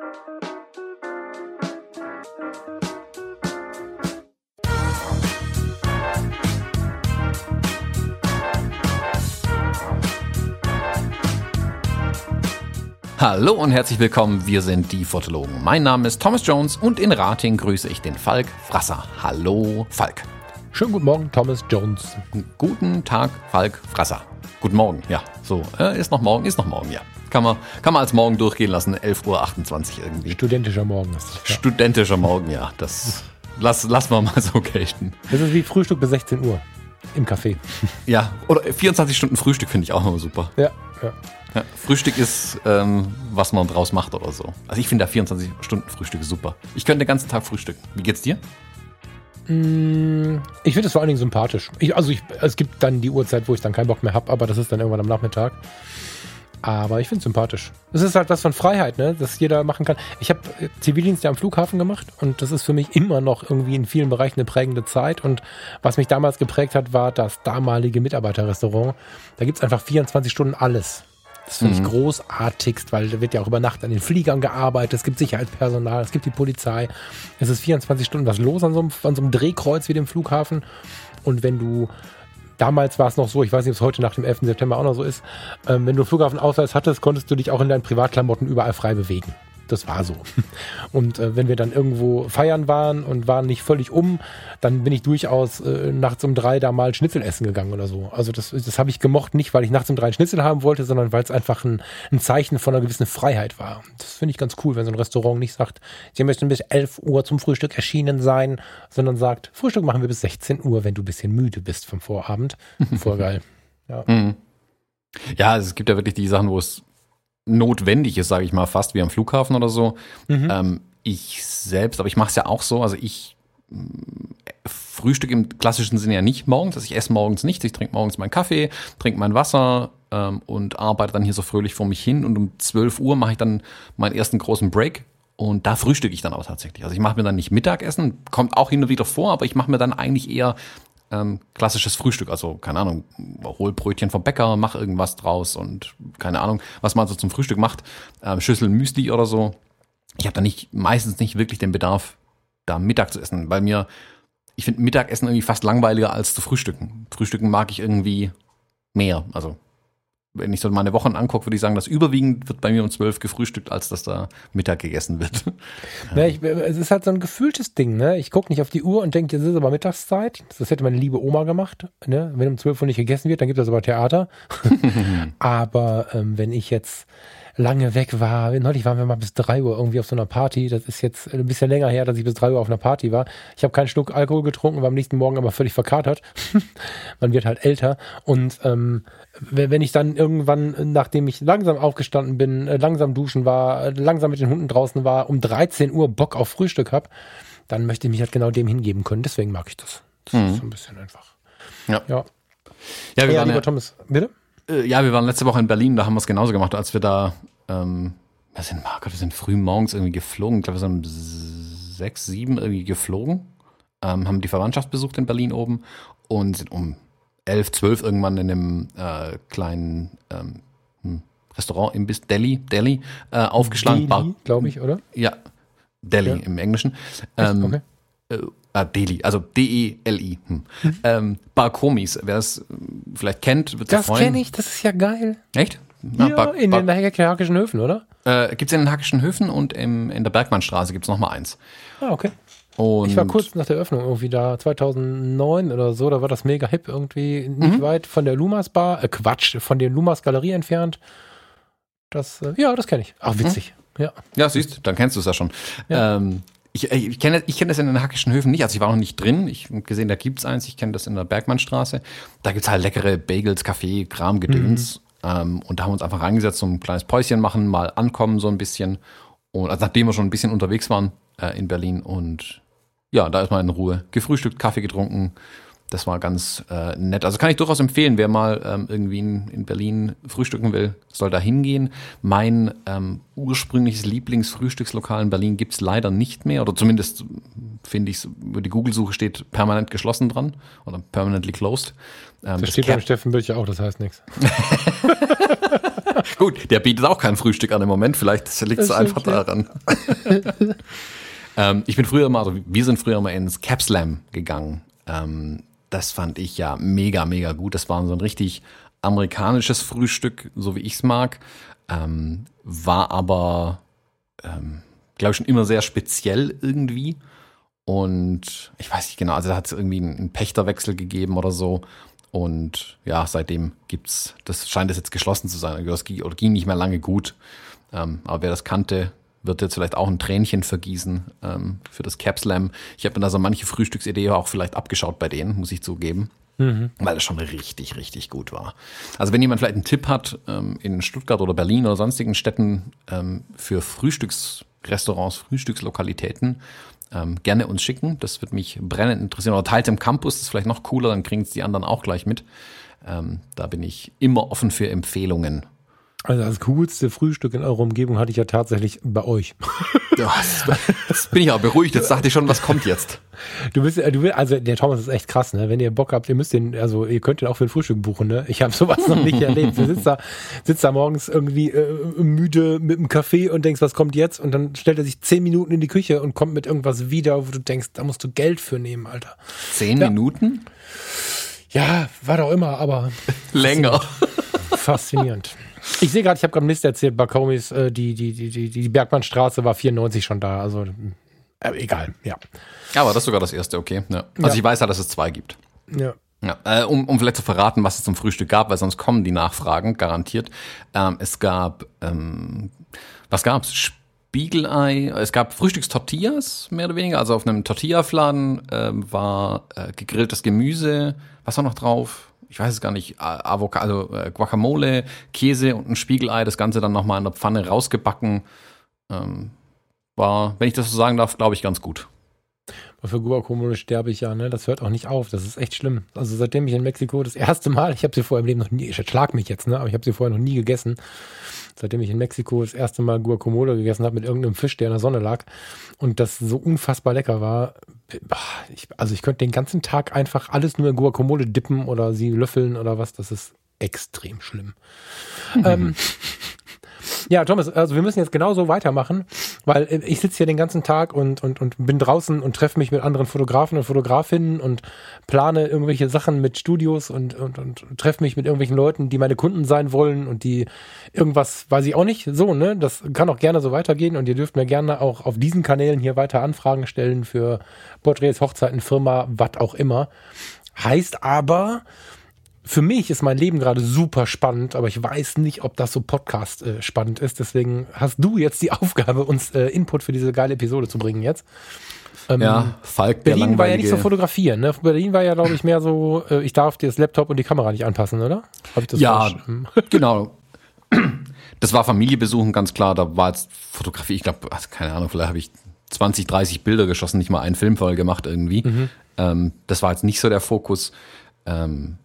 Hallo und herzlich willkommen, wir sind die Fotologen. Mein Name ist Thomas Jones und in Rating grüße ich den Falk Frasser. Hallo Falk. Schönen guten Morgen, Thomas Jones. Guten Tag, Falk Frasser. Guten Morgen, ja, so, äh, ist noch morgen, ist noch morgen, ja. Kann man, kann man als morgen durchgehen lassen, 11.28 Uhr irgendwie. Studentischer Morgen ist das. Ja. Studentischer Morgen, ja, das lass, lass wir mal so gelten. Das ist wie Frühstück bis 16 Uhr im Café. Ja, oder 24 Stunden Frühstück finde ich auch immer super. Ja, ja. Ja, Frühstück ist, ähm, was man draus macht oder so. Also ich finde da 24 Stunden Frühstück super. Ich könnte den ganzen Tag frühstücken. Wie geht's dir? Mm, ich finde es vor allen Dingen sympathisch. Ich, also ich, es gibt dann die Uhrzeit, wo ich dann keinen Bock mehr habe, aber das ist dann irgendwann am Nachmittag. Aber ich finde es sympathisch. Es ist halt was von Freiheit, ne? dass jeder machen kann. Ich habe äh, Zivildienst ja am Flughafen gemacht und das ist für mich immer noch irgendwie in vielen Bereichen eine prägende Zeit. Und was mich damals geprägt hat, war das damalige Mitarbeiterrestaurant. Da gibt es einfach 24 Stunden alles. Das finde ich mhm. großartigst, weil da wird ja auch über Nacht an den Fliegern gearbeitet. Es gibt Sicherheitspersonal, es gibt die Polizei. Es ist 24 Stunden was los an so einem, an so einem Drehkreuz wie dem Flughafen. Und wenn du Damals war es noch so, ich weiß nicht, ob es heute nach dem 11. September auch noch so ist, ähm, wenn du Flughafenausweis hattest, konntest du dich auch in deinen Privatklamotten überall frei bewegen das war so. Und äh, wenn wir dann irgendwo feiern waren und waren nicht völlig um, dann bin ich durchaus äh, nachts um drei da mal Schnitzel essen gegangen oder so. Also das, das habe ich gemocht, nicht weil ich nachts um drei Schnitzel haben wollte, sondern weil es einfach ein, ein Zeichen von einer gewissen Freiheit war. Das finde ich ganz cool, wenn so ein Restaurant nicht sagt, sie möchten bis 11 Uhr zum Frühstück erschienen sein, sondern sagt, Frühstück machen wir bis 16 Uhr, wenn du ein bisschen müde bist vom Vorabend. Voll geil. Ja. Mhm. Ja, es gibt ja wirklich die Sachen, wo es notwendig ist, sage ich mal, fast wie am Flughafen oder so. Mhm. Ähm, ich selbst, aber ich mache es ja auch so, also ich Frühstück im klassischen Sinne ja nicht morgens, also ich esse morgens nichts, ich trinke morgens meinen Kaffee, trinke mein Wasser ähm, und arbeite dann hier so fröhlich vor mich hin und um 12 Uhr mache ich dann meinen ersten großen Break und da frühstücke ich dann aber tatsächlich. Also ich mache mir dann nicht Mittagessen, kommt auch hin und wieder vor, aber ich mache mir dann eigentlich eher ähm, klassisches Frühstück. Also, keine Ahnung, hol Brötchen vom Bäcker, mach irgendwas draus und keine Ahnung, was man so zum Frühstück macht. Ähm, Schüssel Müsli oder so. Ich habe da nicht, meistens nicht wirklich den Bedarf, da Mittag zu essen, weil mir, ich finde Mittagessen irgendwie fast langweiliger als zu frühstücken. Frühstücken mag ich irgendwie mehr. Also wenn ich so meine Wochen angucke, würde ich sagen, dass überwiegend wird bei mir um zwölf gefrühstückt, als dass da Mittag gegessen wird. Ja, ich, es ist halt so ein gefühltes Ding, ne? Ich gucke nicht auf die Uhr und denke, jetzt ist aber Mittagszeit. Das hätte meine liebe Oma gemacht. Ne? Wenn um zwölf Uhr nicht gegessen wird, dann gibt es aber Theater. aber ähm, wenn ich jetzt lange weg war. Neulich waren wir mal bis drei Uhr irgendwie auf so einer Party. Das ist jetzt ein bisschen länger her, dass ich bis drei Uhr auf einer Party war. Ich habe keinen Schluck Alkohol getrunken, war am nächsten Morgen aber völlig verkatert. Man wird halt älter. Und ähm, wenn ich dann irgendwann, nachdem ich langsam aufgestanden bin, äh, langsam duschen war, äh, langsam mit den Hunden draußen war, um 13 Uhr Bock auf Frühstück habe, dann möchte ich mich halt genau dem hingeben können. Deswegen mag ich das. Das mhm. ist so ein bisschen einfach. Ja. Ja, ja wir ja, waren ja, Thomas, bitte? Äh, ja, wir waren letzte Woche in Berlin, da haben wir es genauso gemacht, als wir da, ähm, wir sind, oh Gott, wir sind früh morgens irgendwie geflogen. Ich glaube, wir sind um sechs, sieben irgendwie geflogen, ähm, haben die Verwandtschaft besucht in Berlin oben und sind um elf, zwölf irgendwann in einem äh, kleinen ähm, hm, Restaurant im Biss Delhi, Delhi äh, aufgeschlagen. Delhi, glaube ich, oder? Ja, Delhi ja. im Englischen. Ähm, okay. Äh, Ah, Delhi, also D-E-L-I. Hm. Mhm. Ähm, Barkomis, wer es vielleicht kennt, wird sich freuen. Das kenne ich, das ist ja geil. Echt? Ja, Bar in Bar den Hackischen Höfen, oder? Äh, gibt es in den Hackischen Höfen und im, in der Bergmannstraße gibt es nochmal eins. Ah, okay. Und ich war kurz nach der Öffnung irgendwie da, 2009 oder so, da war das mega hip irgendwie, nicht mhm. weit von der Lumas Bar, äh, Quatsch, von der Lumas Galerie entfernt. Das, äh, ja, das kenne ich. Ach, witzig. Mhm. Ja. Ja, siehst, dann kennst du es ja schon. Ja. Ähm, ich, ich kenne ich kenn das in den Hackischen Höfen nicht, also ich war noch nicht drin. Ich habe gesehen, da gibt es eins, ich kenne das in der Bergmannstraße. Da gibt es halt leckere Bagels, Kaffee, Kram, Gedöns. Mhm. Ähm, und da haben wir uns einfach reingesetzt, so ein kleines Päuschen machen, mal ankommen so ein bisschen. Und also nachdem wir schon ein bisschen unterwegs waren äh, in Berlin und ja, da ist man in Ruhe gefrühstückt, Kaffee getrunken, das war ganz äh, nett. Also kann ich durchaus empfehlen, wer mal ähm, irgendwie in, in, Berlin frühstücken will, soll da hingehen. Mein ähm, ursprüngliches Lieblingsfrühstückslokal in Berlin gibt's leider nicht mehr. Oder zumindest finde ich, über die Google-Suche steht permanent geschlossen dran oder permanently closed. Ähm, das, das steht beim Steffen Böttcher auch, das heißt nichts. Gut, der bietet auch kein Frühstück an im Moment. Vielleicht liegt es einfach daran. ähm, ich bin früher mal, also wir sind früher mal ins Capslam gegangen. Ähm, das fand ich ja mega, mega gut. Das war so ein richtig amerikanisches Frühstück, so wie ich es mag. Ähm, war aber, ähm, glaube ich, schon immer sehr speziell irgendwie. Und ich weiß nicht genau, also da hat es irgendwie einen Pächterwechsel gegeben oder so. Und ja, seitdem gibt's, das scheint es jetzt geschlossen zu sein. Das ging, oder ging nicht mehr lange gut. Ähm, aber wer das kannte, wird jetzt vielleicht auch ein Tränchen vergießen ähm, für das Capslam. Ich habe mir da so manche Frühstücksidee auch vielleicht abgeschaut bei denen, muss ich zugeben. Mhm. Weil es schon richtig, richtig gut war. Also wenn jemand vielleicht einen Tipp hat ähm, in Stuttgart oder Berlin oder sonstigen Städten ähm, für Frühstücksrestaurants, Frühstückslokalitäten, ähm, gerne uns schicken. Das wird mich brennend interessieren. Oder teilt im Campus, das ist vielleicht noch cooler, dann kriegen es die anderen auch gleich mit. Ähm, da bin ich immer offen für Empfehlungen. Also das coolste Frühstück in eurer Umgebung hatte ich ja tatsächlich bei euch. Ja, das bin ich auch beruhigt. Jetzt dachte ich schon, was kommt jetzt? Du bist, du willst, also der Thomas ist echt krass, ne? Wenn ihr Bock habt, ihr müsst den, also ihr könnt den auch für ein Frühstück buchen, ne? Ich habe sowas noch nicht erlebt. Du sitzt da, sitzt da morgens irgendwie äh, müde mit einem Kaffee und denkst, was kommt jetzt? Und dann stellt er sich zehn Minuten in die Küche und kommt mit irgendwas wieder, wo du denkst, da musst du Geld für nehmen, Alter. Zehn ja. Minuten? Ja, war doch immer, aber länger. Faszinierend. Ich sehe gerade, ich habe gerade Mist erzählt, Bakomis, äh, die, die, die, die, Bergmannstraße war 94 schon da, also äh, egal, ja. Ja, aber das ist sogar das erste, okay. Ja. Also ja. ich weiß ja, dass es zwei gibt. Ja. Ja, äh, um, um vielleicht zu verraten, was es zum Frühstück gab, weil sonst kommen die Nachfragen, garantiert. Ähm, es gab, ähm, was gab's? Spiegelei, es gab Frühstückstortillas, mehr oder weniger. Also auf einem Tortilla-Fladen äh, war äh, gegrilltes Gemüse. Was war noch drauf? Ich weiß es gar nicht, Avocado, also äh, Guacamole, Käse und ein Spiegelei, das Ganze dann nochmal in der Pfanne rausgebacken. Ähm, war, wenn ich das so sagen darf, glaube ich, ganz gut. Für Guacamole sterbe ich ja, ne? Das hört auch nicht auf. Das ist echt schlimm. Also seitdem ich in Mexiko das erste Mal, ich habe sie vorher im Leben noch nie, ich schlag mich jetzt, ne? Aber ich habe sie vorher noch nie gegessen seitdem ich in Mexiko das erste Mal Guacamole gegessen habe mit irgendeinem Fisch, der in der Sonne lag und das so unfassbar lecker war. Ich, also ich könnte den ganzen Tag einfach alles nur in Guacamole dippen oder sie löffeln oder was. Das ist extrem schlimm. Mhm. Ähm, ja, Thomas, also wir müssen jetzt genauso weitermachen, weil ich sitze hier den ganzen Tag und, und, und bin draußen und treffe mich mit anderen Fotografen und Fotografinnen und plane irgendwelche Sachen mit Studios und, und, und treffe mich mit irgendwelchen Leuten, die meine Kunden sein wollen und die irgendwas, weiß ich auch nicht, so, ne? Das kann auch gerne so weitergehen und ihr dürft mir gerne auch auf diesen Kanälen hier weiter Anfragen stellen für Porträts, Hochzeiten, Firma, was auch immer. Heißt aber, für mich ist mein Leben gerade super spannend, aber ich weiß nicht, ob das so Podcast äh, spannend ist. Deswegen hast du jetzt die Aufgabe, uns äh, Input für diese geile Episode zu bringen jetzt. Ähm, ja, Falk, Berlin war ja nicht so fotografieren. Ne? Berlin war ja, glaube ich, mehr so, äh, ich darf dir das Laptop und die Kamera nicht anpassen, oder? Hab ich das ja, genau. Das war Familiebesuchen, ganz klar. Da war jetzt Fotografie, ich glaube, also keine Ahnung, vielleicht habe ich 20, 30 Bilder geschossen, nicht mal einen Film voll gemacht irgendwie. Mhm. Ähm, das war jetzt nicht so der Fokus. Ähm,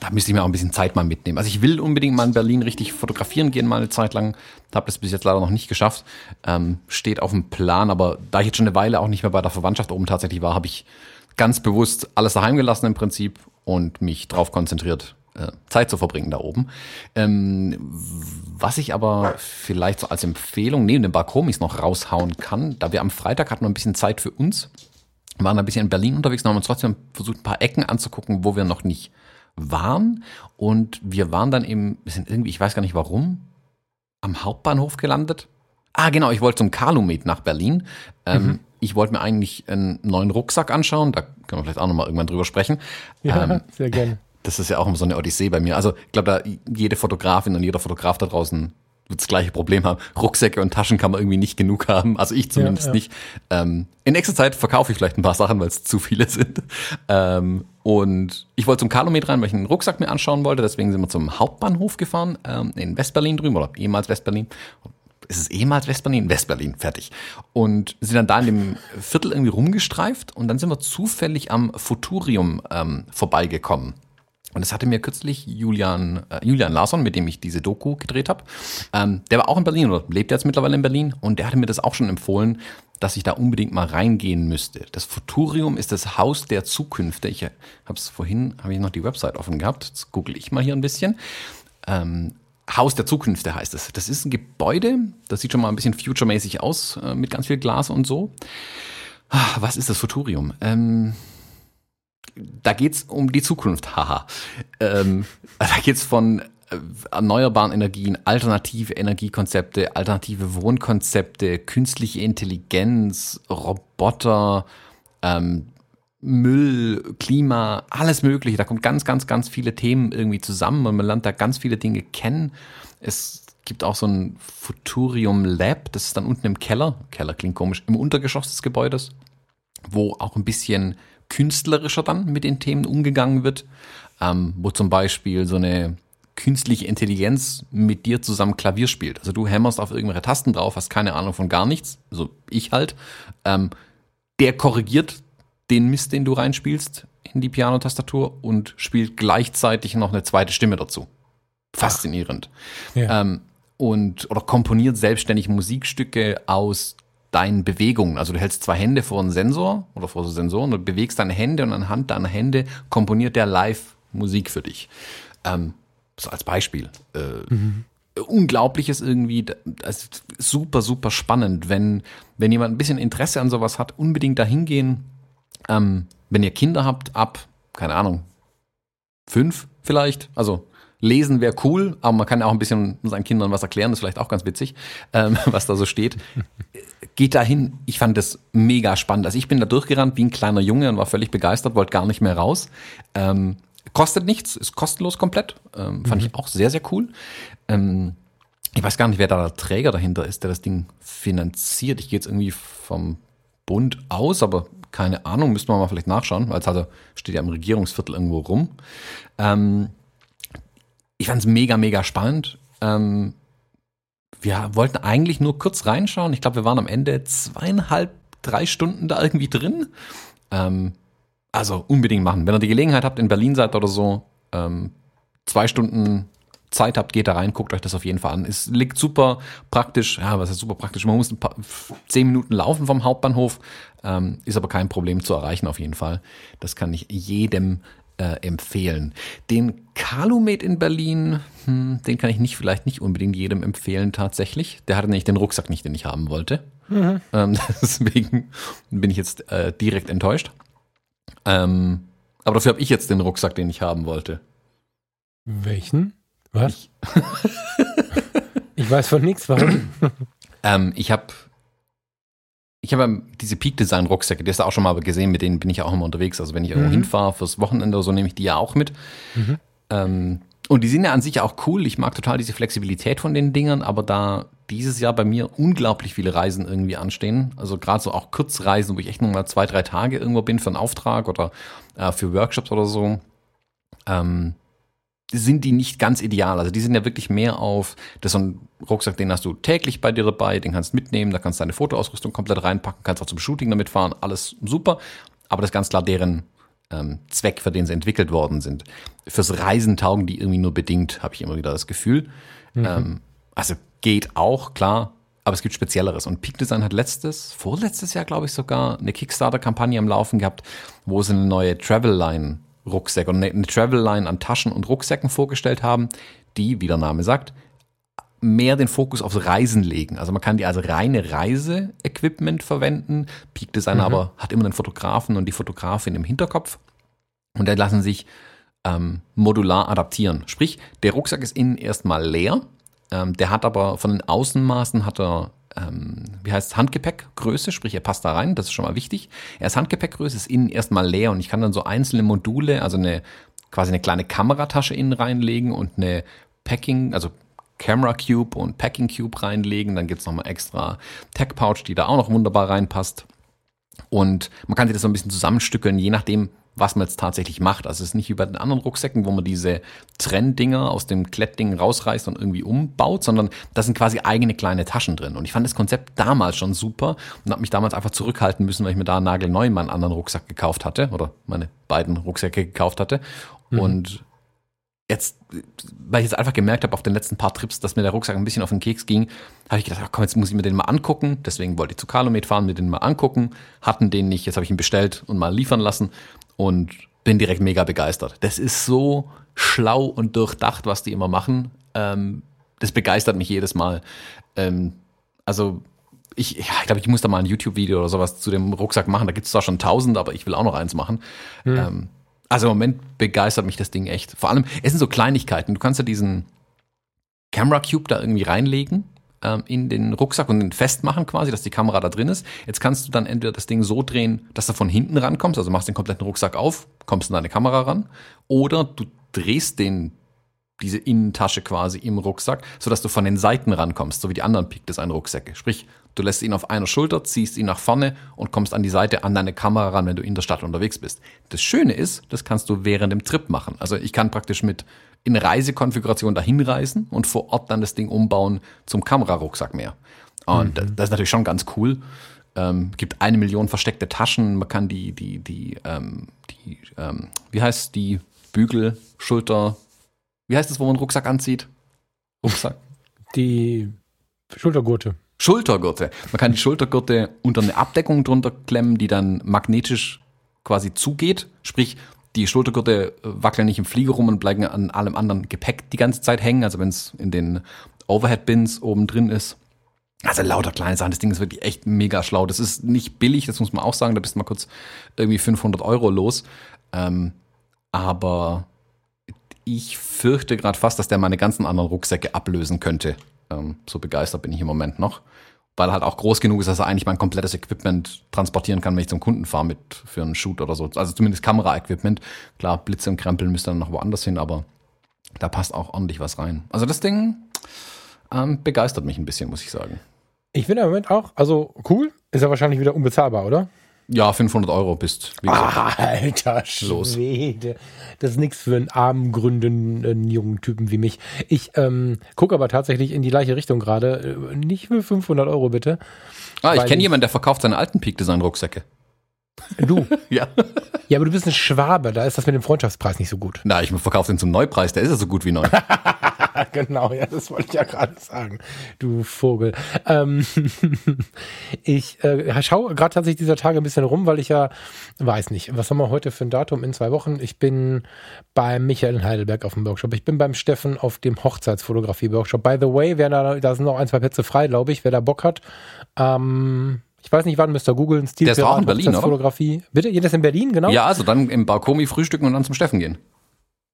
da müsste ich mir auch ein bisschen Zeit mal mitnehmen. Also ich will unbedingt mal in Berlin richtig fotografieren gehen, mal eine Zeit lang. Habe das bis jetzt leider noch nicht geschafft. Ähm, steht auf dem Plan, aber da ich jetzt schon eine Weile auch nicht mehr bei der Verwandtschaft oben tatsächlich war, habe ich ganz bewusst alles daheim gelassen im Prinzip und mich drauf konzentriert, äh, Zeit zu verbringen da oben. Ähm, was ich aber vielleicht so als Empfehlung neben den Barkomis noch raushauen kann, da wir am Freitag hatten noch ein bisschen Zeit für uns, waren ein bisschen in Berlin unterwegs und haben uns trotzdem versucht, ein paar Ecken anzugucken, wo wir noch nicht waren. Und wir waren dann eben, wir sind irgendwie, ich weiß gar nicht warum, am Hauptbahnhof gelandet. Ah, genau, ich wollte zum Kalumet nach Berlin. Ähm, mhm. Ich wollte mir eigentlich einen neuen Rucksack anschauen. Da können wir vielleicht auch nochmal irgendwann drüber sprechen. Ja, ähm, sehr gerne. Das ist ja auch immer so eine Odyssee bei mir. Also ich glaube, da jede Fotografin und jeder Fotograf da draußen wird das gleiche Problem haben. Rucksäcke und Taschen kann man irgendwie nicht genug haben. Also ich zumindest ja, ja. nicht. Ähm, in nächster Zeit verkaufe ich vielleicht ein paar Sachen, weil es zu viele sind. Ähm, und ich wollte zum Kalomet rein, weil ich einen Rucksack mir anschauen wollte. Deswegen sind wir zum Hauptbahnhof gefahren, ähm, in Westberlin drüben, oder ehemals Westberlin. Ist es ehemals Westberlin? Westberlin, fertig. Und sind dann da in dem Viertel irgendwie rumgestreift und dann sind wir zufällig am Futurium ähm, vorbeigekommen. Und das hatte mir kürzlich Julian, äh, Julian Larsson, mit dem ich diese Doku gedreht habe, ähm, der war auch in Berlin oder lebt jetzt mittlerweile in Berlin und der hatte mir das auch schon empfohlen, dass ich da unbedingt mal reingehen müsste. Das Futurium ist das Haus der Zukünfte. Ich habe es vorhin, habe ich noch die Website offen gehabt, jetzt google ich mal hier ein bisschen. Ähm, Haus der Zukünfte heißt es. Das ist ein Gebäude, das sieht schon mal ein bisschen future-mäßig aus, äh, mit ganz viel Glas und so. Ah, was ist das Futurium? Ähm, da geht's um die Zukunft, haha. Ähm, da geht's von äh, erneuerbaren Energien, alternative Energiekonzepte, alternative Wohnkonzepte, künstliche Intelligenz, Roboter, ähm, Müll, Klima, alles Mögliche. Da kommt ganz, ganz, ganz viele Themen irgendwie zusammen und man lernt da ganz viele Dinge kennen. Es gibt auch so ein Futurium Lab, das ist dann unten im Keller, Keller klingt komisch, im Untergeschoss des Gebäudes, wo auch ein bisschen künstlerischer dann mit den Themen umgegangen wird, ähm, wo zum Beispiel so eine künstliche Intelligenz mit dir zusammen Klavier spielt. Also du hämmerst auf irgendwelche Tasten drauf, hast keine Ahnung von gar nichts, also ich halt. Ähm, der korrigiert den Mist, den du reinspielst in die Pianotastatur und spielt gleichzeitig noch eine zweite Stimme dazu. Faszinierend. Ja. Ähm, und oder komponiert selbstständig Musikstücke aus deinen Bewegungen. Also du hältst zwei Hände vor einen Sensor oder vor so Sensoren und bewegst deine Hände und anhand deiner Hände komponiert der live Musik für dich. Ähm, so als Beispiel. Äh, mhm. Unglaubliches irgendwie, also super, super spannend. Wenn, wenn jemand ein bisschen Interesse an sowas hat, unbedingt dahin gehen. Ähm, wenn ihr Kinder habt, ab, keine Ahnung, fünf vielleicht, also lesen wäre cool, aber man kann ja auch ein bisschen seinen Kindern was erklären, das ist vielleicht auch ganz witzig, ähm, was da so steht. Geht dahin, ich fand das mega spannend. Also ich bin da durchgerannt wie ein kleiner Junge und war völlig begeistert, wollte gar nicht mehr raus. Ähm, Kostet nichts, ist kostenlos komplett. Ähm, fand mhm. ich auch sehr, sehr cool. Ähm, ich weiß gar nicht, wer da der Träger dahinter ist, der das Ding finanziert. Ich gehe jetzt irgendwie vom Bund aus, aber keine Ahnung, müsste man mal vielleicht nachschauen, weil es halt steht ja im Regierungsviertel irgendwo rum. Ähm, ich fand es mega, mega spannend. Ähm, wir wollten eigentlich nur kurz reinschauen. Ich glaube, wir waren am Ende zweieinhalb, drei Stunden da irgendwie drin. Ähm, also unbedingt machen. Wenn ihr die Gelegenheit habt, in Berlin seid oder so, ähm, zwei Stunden Zeit habt, geht da rein, guckt euch das auf jeden Fall an. Es liegt super praktisch, ja, was ist super praktisch? Man muss ein paar, zehn Minuten laufen vom Hauptbahnhof, ähm, ist aber kein Problem zu erreichen auf jeden Fall. Das kann ich jedem äh, empfehlen. Den Calumet in Berlin, hm, den kann ich nicht, vielleicht nicht unbedingt jedem empfehlen tatsächlich. Der hatte nämlich den Rucksack nicht, den ich haben wollte. Mhm. Ähm, deswegen bin ich jetzt äh, direkt enttäuscht. Ähm, aber dafür habe ich jetzt den Rucksack, den ich haben wollte. Welchen? Was? Ich, ich weiß von nichts, warum. ähm, ich habe ich habe diese Peak Design Rucksäcke, die hast du auch schon mal gesehen, mit denen bin ich auch immer unterwegs. Also wenn ich irgendwo mhm. hinfahre fürs Wochenende oder so, nehme ich die ja auch mit. Mhm. Ähm, und die sind ja an sich auch cool. Ich mag total diese Flexibilität von den Dingern, aber da dieses Jahr bei mir unglaublich viele Reisen irgendwie anstehen, also gerade so auch Kurzreisen, wo ich echt nur mal zwei, drei Tage irgendwo bin für einen Auftrag oder äh, für Workshops oder so, ähm, sind die nicht ganz ideal. Also die sind ja wirklich mehr auf, das ist so ein Rucksack, den hast du täglich bei dir dabei, den kannst du mitnehmen, da kannst du deine Fotoausrüstung komplett reinpacken, kannst auch zum Shooting damit fahren, alles super. Aber das ist ganz klar deren ähm, Zweck, für den sie entwickelt worden sind. Fürs Reisen taugen die irgendwie nur bedingt, habe ich immer wieder das Gefühl. Mhm. Ähm, also geht auch, klar, aber es gibt Spezielleres. Und Peak Design hat letztes, vorletztes Jahr, glaube ich, sogar eine Kickstarter-Kampagne am Laufen gehabt, wo sie eine neue Travel Line Rucksäcke und eine Travel Line an Taschen und Rucksäcken vorgestellt haben, die, wie der Name sagt, mehr den Fokus aufs Reisen legen. Also man kann die als reine Reise-Equipment verwenden. Peak Design mhm. aber hat immer den Fotografen und die Fotografin im Hinterkopf. Und der lassen sich ähm, modular adaptieren. Sprich, der Rucksack ist innen erstmal leer. Ähm, der hat aber von den Außenmaßen hat er ähm, wie heißt Handgepäckgröße, sprich er passt da rein, das ist schon mal wichtig. Er ist Handgepäckgröße, ist innen erstmal leer und ich kann dann so einzelne Module, also eine quasi eine kleine Kameratasche innen reinlegen und eine Packing, also Camera Cube und Packing Cube reinlegen. Dann gibt's nochmal extra Tech Pouch, die da auch noch wunderbar reinpasst. Und man kann sich das so ein bisschen zusammenstückeln, je nachdem, was man jetzt tatsächlich macht. Also es ist nicht wie bei den anderen Rucksäcken, wo man diese Trenndinger aus dem Klettding rausreißt und irgendwie umbaut, sondern da sind quasi eigene kleine Taschen drin. Und ich fand das Konzept damals schon super und habe mich damals einfach zurückhalten müssen, weil ich mir da nagelneu meinen anderen Rucksack gekauft hatte oder meine beiden Rucksäcke gekauft hatte. Mhm. Und jetzt, weil ich jetzt einfach gemerkt habe auf den letzten paar Trips, dass mir der Rucksack ein bisschen auf den Keks ging, habe ich gedacht, ach komm, jetzt muss ich mir den mal angucken. Deswegen wollte ich zu Calumet fahren, mir den mal angucken. Hatten den nicht, jetzt habe ich ihn bestellt und mal liefern lassen und bin direkt mega begeistert. Das ist so schlau und durchdacht, was die immer machen. Ähm, das begeistert mich jedes Mal. Ähm, also ich, ja, ich glaube, ich muss da mal ein YouTube-Video oder sowas zu dem Rucksack machen. Da gibt es zwar schon tausend, aber ich will auch noch eins machen. Mhm. Ähm, also im Moment begeistert mich das Ding echt. Vor allem, es sind so Kleinigkeiten. Du kannst ja diesen Camera Cube da irgendwie reinlegen ähm, in den Rucksack und den festmachen quasi, dass die Kamera da drin ist. Jetzt kannst du dann entweder das Ding so drehen, dass du von hinten rankommst, also machst den kompletten Rucksack auf, kommst an deine Kamera ran, oder du drehst den diese Innentasche quasi im Rucksack, sodass du von den Seiten rankommst, so wie die anderen Peak Design Rucksäcke. Sprich, du lässt ihn auf einer Schulter, ziehst ihn nach vorne und kommst an die Seite an deine Kamera ran, wenn du in der Stadt unterwegs bist. Das Schöne ist, das kannst du während dem Trip machen. Also ich kann praktisch mit in Reisekonfiguration dahin reisen und vor Ort dann das Ding umbauen zum Kamerarucksack mehr. Und mhm. das ist natürlich schon ganz cool. Ähm, gibt eine Million versteckte Taschen. Man kann die, die, die, ähm, die, ähm, wie heißt die Bügel, Schulter, wie heißt es, wo man einen Rucksack anzieht? Rucksack. Die Schultergurte. Schultergurte. Man kann die Schultergurte unter eine Abdeckung drunter klemmen, die dann magnetisch quasi zugeht. Sprich, die Schultergurte wackeln nicht im Flieger rum und bleiben an allem anderen Gepäck die ganze Zeit hängen. Also wenn es in den Overhead-Bins oben drin ist. Also lauter kleine Sachen. Das Ding ist wirklich echt mega schlau. Das ist nicht billig, das muss man auch sagen. Da bist du mal kurz irgendwie 500 Euro los. Ähm, aber ich fürchte gerade fast, dass der meine ganzen anderen Rucksäcke ablösen könnte. Ähm, so begeistert bin ich im Moment noch. Weil er halt auch groß genug ist, dass er eigentlich mein komplettes Equipment transportieren kann, wenn ich zum Kunden fahre mit für einen Shoot oder so. Also zumindest Kamera-Equipment. Klar, Blitze und Krempeln müsste dann noch woanders hin, aber da passt auch ordentlich was rein. Also das Ding ähm, begeistert mich ein bisschen, muss ich sagen. Ich finde im Moment auch, also cool, ist ja wahrscheinlich wieder unbezahlbar, oder? Ja, 500 Euro bist. Wie gesagt, Alter Schwede. Das ist nichts für einen armen, gründenden jungen Typen wie mich. Ich ähm, gucke aber tatsächlich in die gleiche Richtung gerade. Äh, nicht für 500 Euro bitte. Ah, ich kenne jemanden, der verkauft seine alten Peak Design Rucksäcke. Du? ja. Ja, aber du bist ein Schwabe, da ist das mit dem Freundschaftspreis nicht so gut. Na, ich verkaufe den zum Neupreis, der ist ja so gut wie neu. genau, ja, das wollte ich ja gerade sagen, du Vogel. Ähm, ich äh, schaue gerade tatsächlich dieser Tage ein bisschen rum, weil ich ja, weiß nicht, was haben wir heute für ein Datum in zwei Wochen? Ich bin beim Michael in Heidelberg auf dem Workshop. Ich bin beim Steffen auf dem Hochzeitsfotografie-Workshop. By the way, wer da, da sind noch ein, zwei Plätze frei, glaube ich, wer da Bock hat. Ähm, ich weiß nicht wann, müsst ihr googeln. Stil der ist auch in Berlin, Fotografie. Bitte? Das in Berlin, genau? Ja, also dann im Barkomi frühstücken und dann zum Steffen gehen.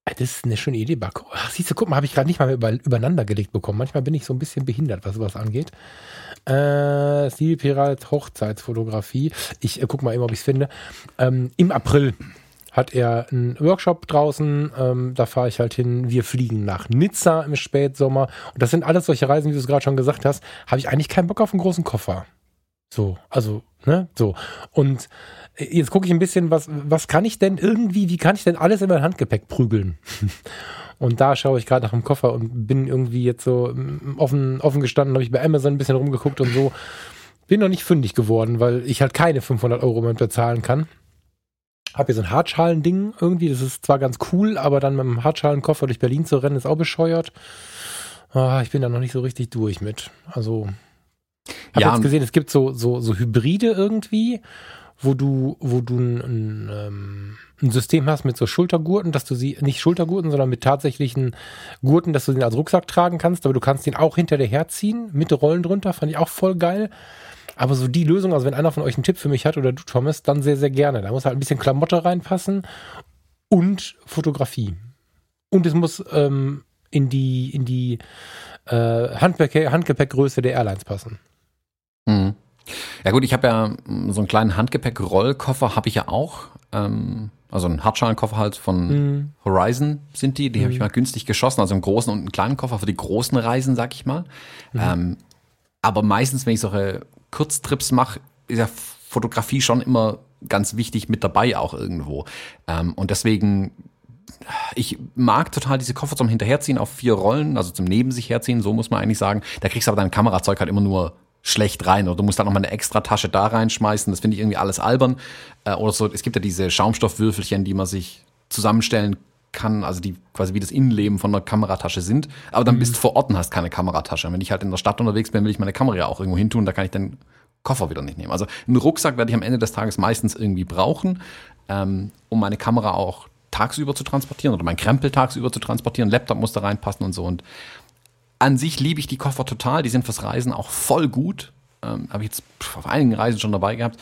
Das ist eine schöne Idee, Barko. Ach, siehst du, guck mal, habe ich gerade nicht mal über, übereinander gelegt bekommen. Manchmal bin ich so ein bisschen behindert, was sowas angeht. Äh, Stilpirat Hochzeitsfotografie. Ich äh, guck mal eben, ob ich es finde. Ähm, Im April hat er einen Workshop draußen. Ähm, da fahre ich halt hin. Wir fliegen nach Nizza im Spätsommer. Und das sind alles solche Reisen, wie du es gerade schon gesagt hast. Habe ich eigentlich keinen Bock auf einen großen Koffer. So, also, ne, so. Und jetzt gucke ich ein bisschen, was, was kann ich denn irgendwie, wie kann ich denn alles in mein Handgepäck prügeln? Und da schaue ich gerade nach dem Koffer und bin irgendwie jetzt so mm, offen, offen gestanden, habe ich bei Amazon ein bisschen rumgeguckt und so. Bin noch nicht fündig geworden, weil ich halt keine 500 Euro mehr bezahlen kann. Hab hier so ein Hartschalen-Ding irgendwie, das ist zwar ganz cool, aber dann mit einem Hartschalenkoffer durch Berlin zu rennen, ist auch bescheuert. Ah, ich bin da noch nicht so richtig durch mit. Also, hab ja, jetzt gesehen, es gibt so, so, so Hybride irgendwie, wo du, wo du ein, ein, ähm, ein System hast mit so Schultergurten, dass du sie, nicht Schultergurten, sondern mit tatsächlichen Gurten, dass du den als Rucksack tragen kannst, aber du kannst den auch hinter dir herziehen, mit Rollen drunter, fand ich auch voll geil. Aber so die Lösung, also wenn einer von euch einen Tipp für mich hat oder du Thomas, dann sehr, sehr gerne. Da muss halt ein bisschen Klamotte reinpassen und Fotografie. Und es muss ähm, in die, in die äh, Handgepäck, Handgepäckgröße der Airlines passen. Mhm. Ja gut, ich habe ja mm, so einen kleinen Handgepäck-Rollkoffer, habe ich ja auch. Ähm, also einen Hartschalenkoffer halt von mhm. Horizon sind die. Die mhm. habe ich mal günstig geschossen. Also einen großen und einen kleinen Koffer für die großen Reisen, sag ich mal. Mhm. Ähm, aber meistens, wenn ich solche Kurztrips mache, ist ja Fotografie schon immer ganz wichtig mit dabei auch irgendwo. Ähm, und deswegen ich mag total diese Koffer zum Hinterherziehen auf vier Rollen, also zum Neben sich herziehen, so muss man eigentlich sagen. Da kriegst du aber dein Kamerazeug halt immer nur schlecht rein oder du musst dann noch mal eine extra Tasche da reinschmeißen. Das finde ich irgendwie alles albern. Äh, oder so, es gibt ja diese Schaumstoffwürfelchen, die man sich zusammenstellen kann, also die quasi wie das Innenleben von einer Kameratasche sind. Aber dann mhm. bist du vor Ort und hast keine Kameratasche. Und wenn ich halt in der Stadt unterwegs bin, will ich meine Kamera auch irgendwo hin tun, da kann ich den Koffer wieder nicht nehmen. Also einen Rucksack werde ich am Ende des Tages meistens irgendwie brauchen, ähm, um meine Kamera auch tagsüber zu transportieren oder mein Krempel tagsüber zu transportieren. Laptop muss da reinpassen und so. Und an sich liebe ich die Koffer total. Die sind fürs Reisen auch voll gut. Ähm, Habe ich jetzt auf einigen Reisen schon dabei gehabt.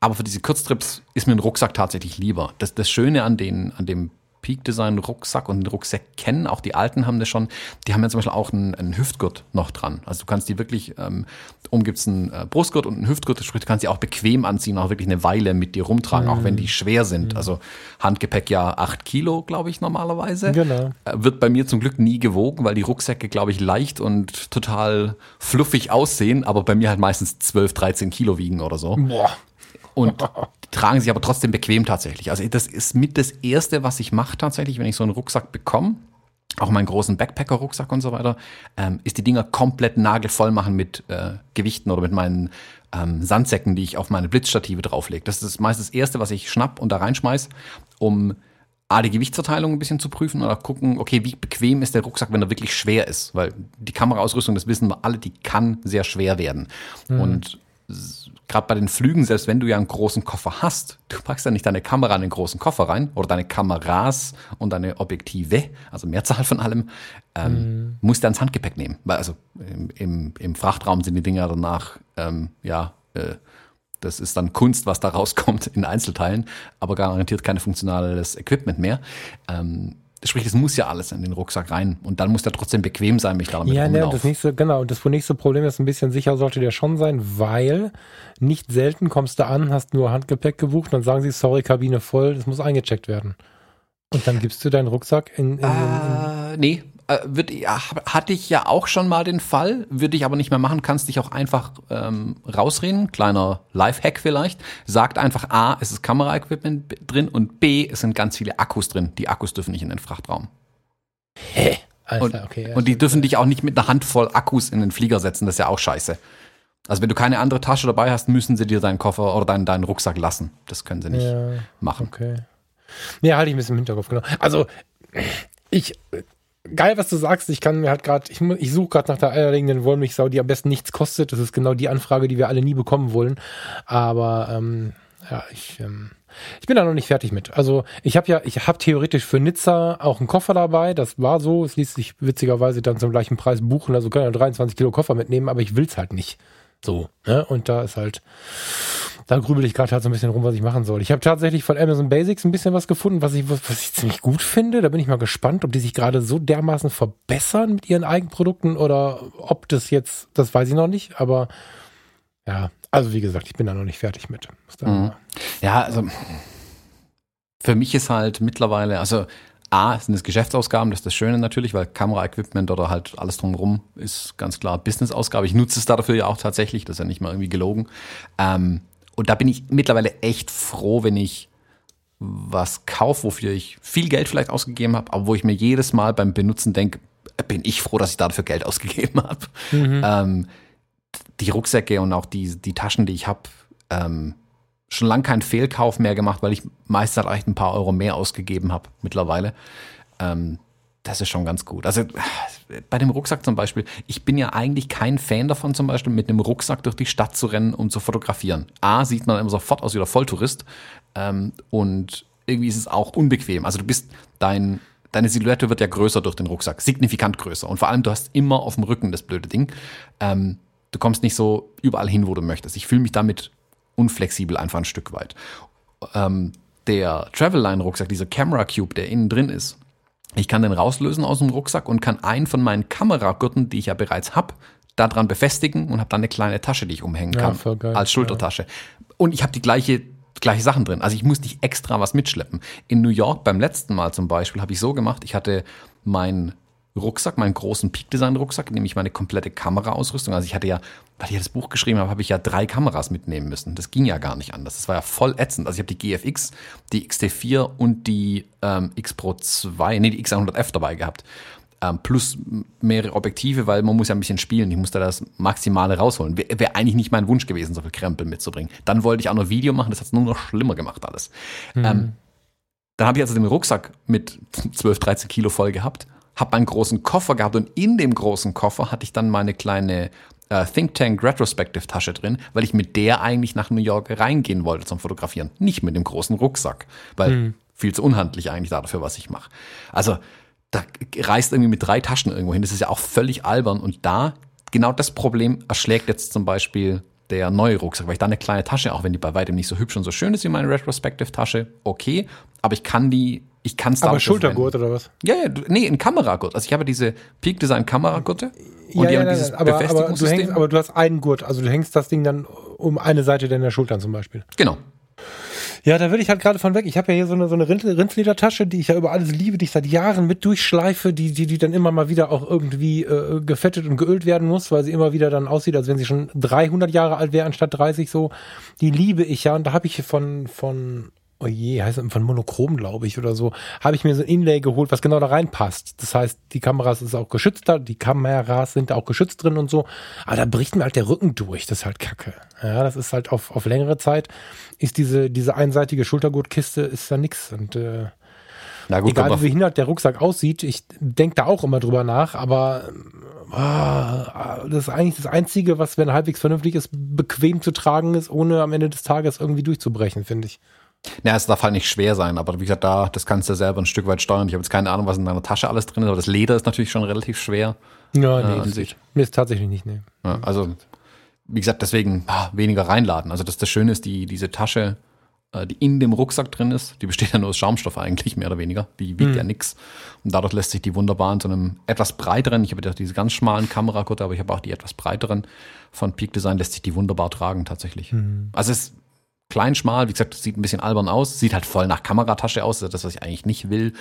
Aber für diese Kurztrips ist mir ein Rucksack tatsächlich lieber. Das, das Schöne an, den, an dem Peak Design Rucksack und den Rucksack kennen, auch die alten haben das schon, die haben ja zum Beispiel auch einen, einen Hüftgurt noch dran. Also du kannst die wirklich, ähm, oben gibt's einen äh, Brustgurt und einen Hüftgurt, sprich du kannst die auch bequem anziehen, auch wirklich eine Weile mit dir rumtragen, mhm. auch wenn die schwer sind. Mhm. Also Handgepäck ja acht Kilo, glaube ich, normalerweise. Genau. Äh, wird bei mir zum Glück nie gewogen, weil die Rucksäcke, glaube ich, leicht und total fluffig aussehen, aber bei mir halt meistens 12, 13 Kilo wiegen oder so. Boah und tragen sich aber trotzdem bequem tatsächlich. Also das ist mit das Erste, was ich mache tatsächlich, wenn ich so einen Rucksack bekomme, auch meinen großen Backpacker-Rucksack und so weiter, ähm, ist die Dinger komplett nagelvoll machen mit äh, Gewichten oder mit meinen ähm, Sandsäcken, die ich auf meine Blitzstative drauflege. Das ist meist das Erste, was ich schnapp und da reinschmeiß, um A, die Gewichtsverteilung ein bisschen zu prüfen oder gucken, okay, wie bequem ist der Rucksack, wenn er wirklich schwer ist? Weil die Kameraausrüstung, das wissen wir alle, die kann sehr schwer werden. Mhm. Und gerade bei den Flügen, selbst wenn du ja einen großen Koffer hast, du packst ja nicht deine Kamera in den großen Koffer rein oder deine Kameras und deine Objektive, also Mehrzahl von allem, ähm, mm. musst du ans Handgepäck nehmen. Weil also im, im, im Frachtraum sind die Dinger danach, ähm, ja, äh, das ist dann Kunst, was da rauskommt in Einzelteilen, aber garantiert kein funktionales Equipment mehr. Ähm, Sprich, das muss ja alles in den Rucksack rein. Und dann muss der trotzdem bequem sein, mich damit Ja, ne, das nächste, genau. Und das nächste Problem ist ein bisschen sicher sollte der schon sein, weil nicht selten kommst du an, hast nur Handgepäck gebucht, dann sagen sie, sorry, Kabine voll, das muss eingecheckt werden. Und dann gibst du deinen Rucksack in, in, in, in äh, nee, wird, ja, hatte ich ja auch schon mal den Fall, würde ich aber nicht mehr machen, kannst dich auch einfach ähm, rausreden, kleiner Lifehack vielleicht. Sagt einfach A, es ist Kameraequipment drin und B, es sind ganz viele Akkus drin. Die Akkus dürfen nicht in den Frachtraum. Hä? Alter, und, okay, ja, und die dürfen dich auch nicht mit einer Handvoll Akkus in den Flieger setzen, das ist ja auch scheiße. Also wenn du keine andere Tasche dabei hast, müssen sie dir deinen Koffer oder deinen, deinen Rucksack lassen. Das können sie nicht ja, machen. Okay. Ja, halte ich ein bisschen im Hinterkopf, genau. Also ich geil, was du sagst. Ich kann mir halt gerade, ich, ich suche gerade nach der eierlegenden Wollmilchsau, die am besten nichts kostet. Das ist genau die Anfrage, die wir alle nie bekommen wollen. Aber ähm, ja, ich, ähm, ich bin da noch nicht fertig mit. Also ich habe ja, ich habe theoretisch für Nizza auch einen Koffer dabei. Das war so. Es ließ sich witzigerweise dann zum gleichen Preis buchen. Also können ja 23 Kilo Koffer mitnehmen, aber ich will's halt nicht. So. Ne? Und da ist halt da grübel ich gerade halt so ein bisschen rum, was ich machen soll. Ich habe tatsächlich von Amazon Basics ein bisschen was gefunden, was ich, was ich ziemlich gut finde. Da bin ich mal gespannt, ob die sich gerade so dermaßen verbessern mit ihren Eigenprodukten oder ob das jetzt, das weiß ich noch nicht, aber ja, also wie gesagt, ich bin da noch nicht fertig mit. Mhm. Ja, also für mich ist halt mittlerweile, also A, sind es Geschäftsausgaben, das ist das Schöne natürlich, weil Kameraequipment oder halt alles drumherum ist ganz klar Businessausgabe. Ich nutze es dafür ja auch tatsächlich, das ist ja nicht mal irgendwie gelogen. Ähm, und da bin ich mittlerweile echt froh, wenn ich was kaufe, wofür ich viel Geld vielleicht ausgegeben habe, aber wo ich mir jedes Mal beim Benutzen denke, bin ich froh, dass ich dafür Geld ausgegeben habe. Mhm. Ähm, die Rucksäcke und auch die, die Taschen, die ich habe, ähm, schon lange keinen Fehlkauf mehr gemacht, weil ich meistens halt echt ein paar Euro mehr ausgegeben habe mittlerweile. Ähm, das ist schon ganz gut. Also bei dem Rucksack zum Beispiel, ich bin ja eigentlich kein Fan davon, zum Beispiel mit einem Rucksack durch die Stadt zu rennen, um zu fotografieren. A, sieht man immer sofort aus wie der Volltourist ähm, und irgendwie ist es auch unbequem. Also du bist, dein, deine Silhouette wird ja größer durch den Rucksack, signifikant größer. Und vor allem, du hast immer auf dem Rücken das blöde Ding. Ähm, du kommst nicht so überall hin, wo du möchtest. Ich fühle mich damit unflexibel einfach ein Stück weit. Ähm, der Travelline-Rucksack, dieser Camera Cube, der innen drin ist, ich kann den rauslösen aus dem Rucksack und kann einen von meinen Kameragürten, die ich ja bereits habe, daran befestigen und habe dann eine kleine Tasche, die ich umhängen kann, ja, als Schultertasche. Ja. Und ich habe die gleiche gleiche Sachen drin. Also ich muss nicht extra was mitschleppen. In New York beim letzten Mal zum Beispiel habe ich so gemacht, ich hatte mein Rucksack, meinen großen Peak Design Rucksack, in dem ich meine komplette Kameraausrüstung, also ich hatte ja, weil ich das Buch geschrieben habe, habe ich ja drei Kameras mitnehmen müssen. Das ging ja gar nicht anders. Das war ja voll ätzend. Also ich habe die GFX, die XT4 und die ähm, X Pro 2, nee, die X100F dabei gehabt. Ähm, plus mehrere Objektive, weil man muss ja ein bisschen spielen. Ich musste das Maximale rausholen. Wäre wär eigentlich nicht mein Wunsch gewesen, so viel Krempel mitzubringen. Dann wollte ich auch noch Video machen, das hat es nur noch schlimmer gemacht alles. Mhm. Ähm, dann habe ich also den Rucksack mit 12, 13 Kilo voll gehabt habe einen großen Koffer gehabt und in dem großen Koffer hatte ich dann meine kleine äh, Think Tank Retrospective Tasche drin, weil ich mit der eigentlich nach New York reingehen wollte zum Fotografieren, nicht mit dem großen Rucksack, weil mhm. viel zu unhandlich eigentlich dafür, was ich mache. Also da reist irgendwie mit drei Taschen irgendwo hin. Das ist ja auch völlig albern. Und da, genau das Problem erschlägt jetzt zum Beispiel der neue Rucksack, weil ich da eine kleine Tasche, auch wenn die bei weitem nicht so hübsch und so schön ist wie meine Retrospective-Tasche, okay, aber ich kann die, ich kann es Aber Schultergurt oder was? Ja, ja, nee, ein Kameragurt. Also ich habe diese Peak Design Kameragurte und ja, die ja, haben dieses aber, aber, du hängst, aber du hast einen Gurt, also du hängst das Ding dann um eine Seite deiner Schultern zum Beispiel. Genau. Ja, da will ich halt gerade von weg. Ich habe ja hier so eine, so eine Rindsledertasche, die ich ja über alles liebe, die ich seit Jahren mit durchschleife, die, die, die dann immer mal wieder auch irgendwie äh, gefettet und geölt werden muss, weil sie immer wieder dann aussieht, als wenn sie schon 300 Jahre alt wäre, anstatt 30 so. Die liebe ich ja und da habe ich von, von oh je, heißt es von Monochrom, glaube ich, oder so, habe ich mir so ein Inlay geholt, was genau da reinpasst. Das heißt, die Kameras ist auch geschützt da, die Kameras sind da auch geschützt drin und so. Aber da bricht mir halt der Rücken durch. Das ist halt kacke. Ja, das ist halt auf, auf längere Zeit, ist diese, diese einseitige Schultergurtkiste, ist da nix. Und äh, Na gut, egal wie behindert der Rucksack aussieht, ich denke da auch immer drüber nach, aber ah, das ist eigentlich das Einzige, was, wenn halbwegs vernünftig ist, bequem zu tragen ist, ohne am Ende des Tages irgendwie durchzubrechen, finde ich. Ja, es darf halt nicht schwer sein, aber wie gesagt, da, das kannst du selber ein Stück weit steuern. Ich habe jetzt keine Ahnung, was in deiner Tasche alles drin ist, aber das Leder ist natürlich schon relativ schwer. Ja, nee, äh, sich. mir ist tatsächlich nicht, nee. Ja, also, wie gesagt, deswegen ah, weniger reinladen. Also, das, das Schöne ist, die, diese Tasche, äh, die in dem Rucksack drin ist, die besteht ja nur aus Schaumstoff eigentlich, mehr oder weniger. Die wiegt hm. ja nix. Und dadurch lässt sich die wunderbar in so einem etwas breiteren, ich habe ja diese ganz schmalen Kameragurte, aber ich habe auch die etwas breiteren von Peak Design, lässt sich die wunderbar tragen tatsächlich. Hm. Also es klein, schmal. Wie gesagt, sieht ein bisschen albern aus. Sieht halt voll nach Kameratasche aus. Das ist das, was ich eigentlich nicht will.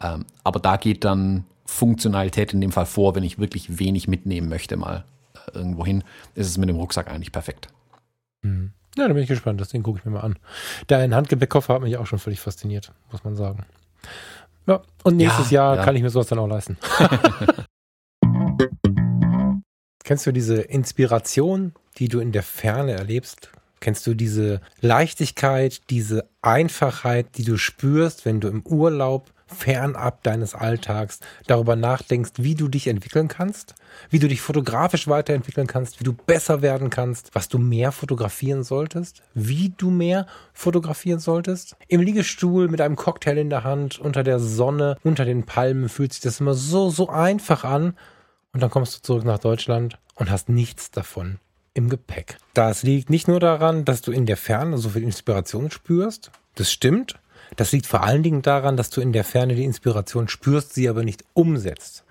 Ähm, aber da geht dann Funktionalität in dem Fall vor, wenn ich wirklich wenig mitnehmen möchte, mal äh, irgendwo hin, ist es mit dem Rucksack eigentlich perfekt. Mhm. Ja, da bin ich gespannt. Das Ding gucke ich mir mal an. Dein Handgepäckkoffer hat mich auch schon völlig fasziniert, muss man sagen. Ja, und nächstes ja, Jahr ja. kann ich mir sowas dann auch leisten. Kennst du diese Inspiration, die du in der Ferne erlebst? Kennst du diese Leichtigkeit, diese Einfachheit, die du spürst, wenn du im Urlaub fernab deines Alltags darüber nachdenkst, wie du dich entwickeln kannst, wie du dich fotografisch weiterentwickeln kannst, wie du besser werden kannst, was du mehr fotografieren solltest, wie du mehr fotografieren solltest. Im Liegestuhl mit einem Cocktail in der Hand, unter der Sonne, unter den Palmen fühlt sich das immer so, so einfach an. Und dann kommst du zurück nach Deutschland und hast nichts davon im Gepäck. Das liegt nicht nur daran, dass du in der Ferne so viel Inspiration spürst. Das stimmt. Das liegt vor allen Dingen daran, dass du in der Ferne die Inspiration spürst, sie aber nicht umsetzt.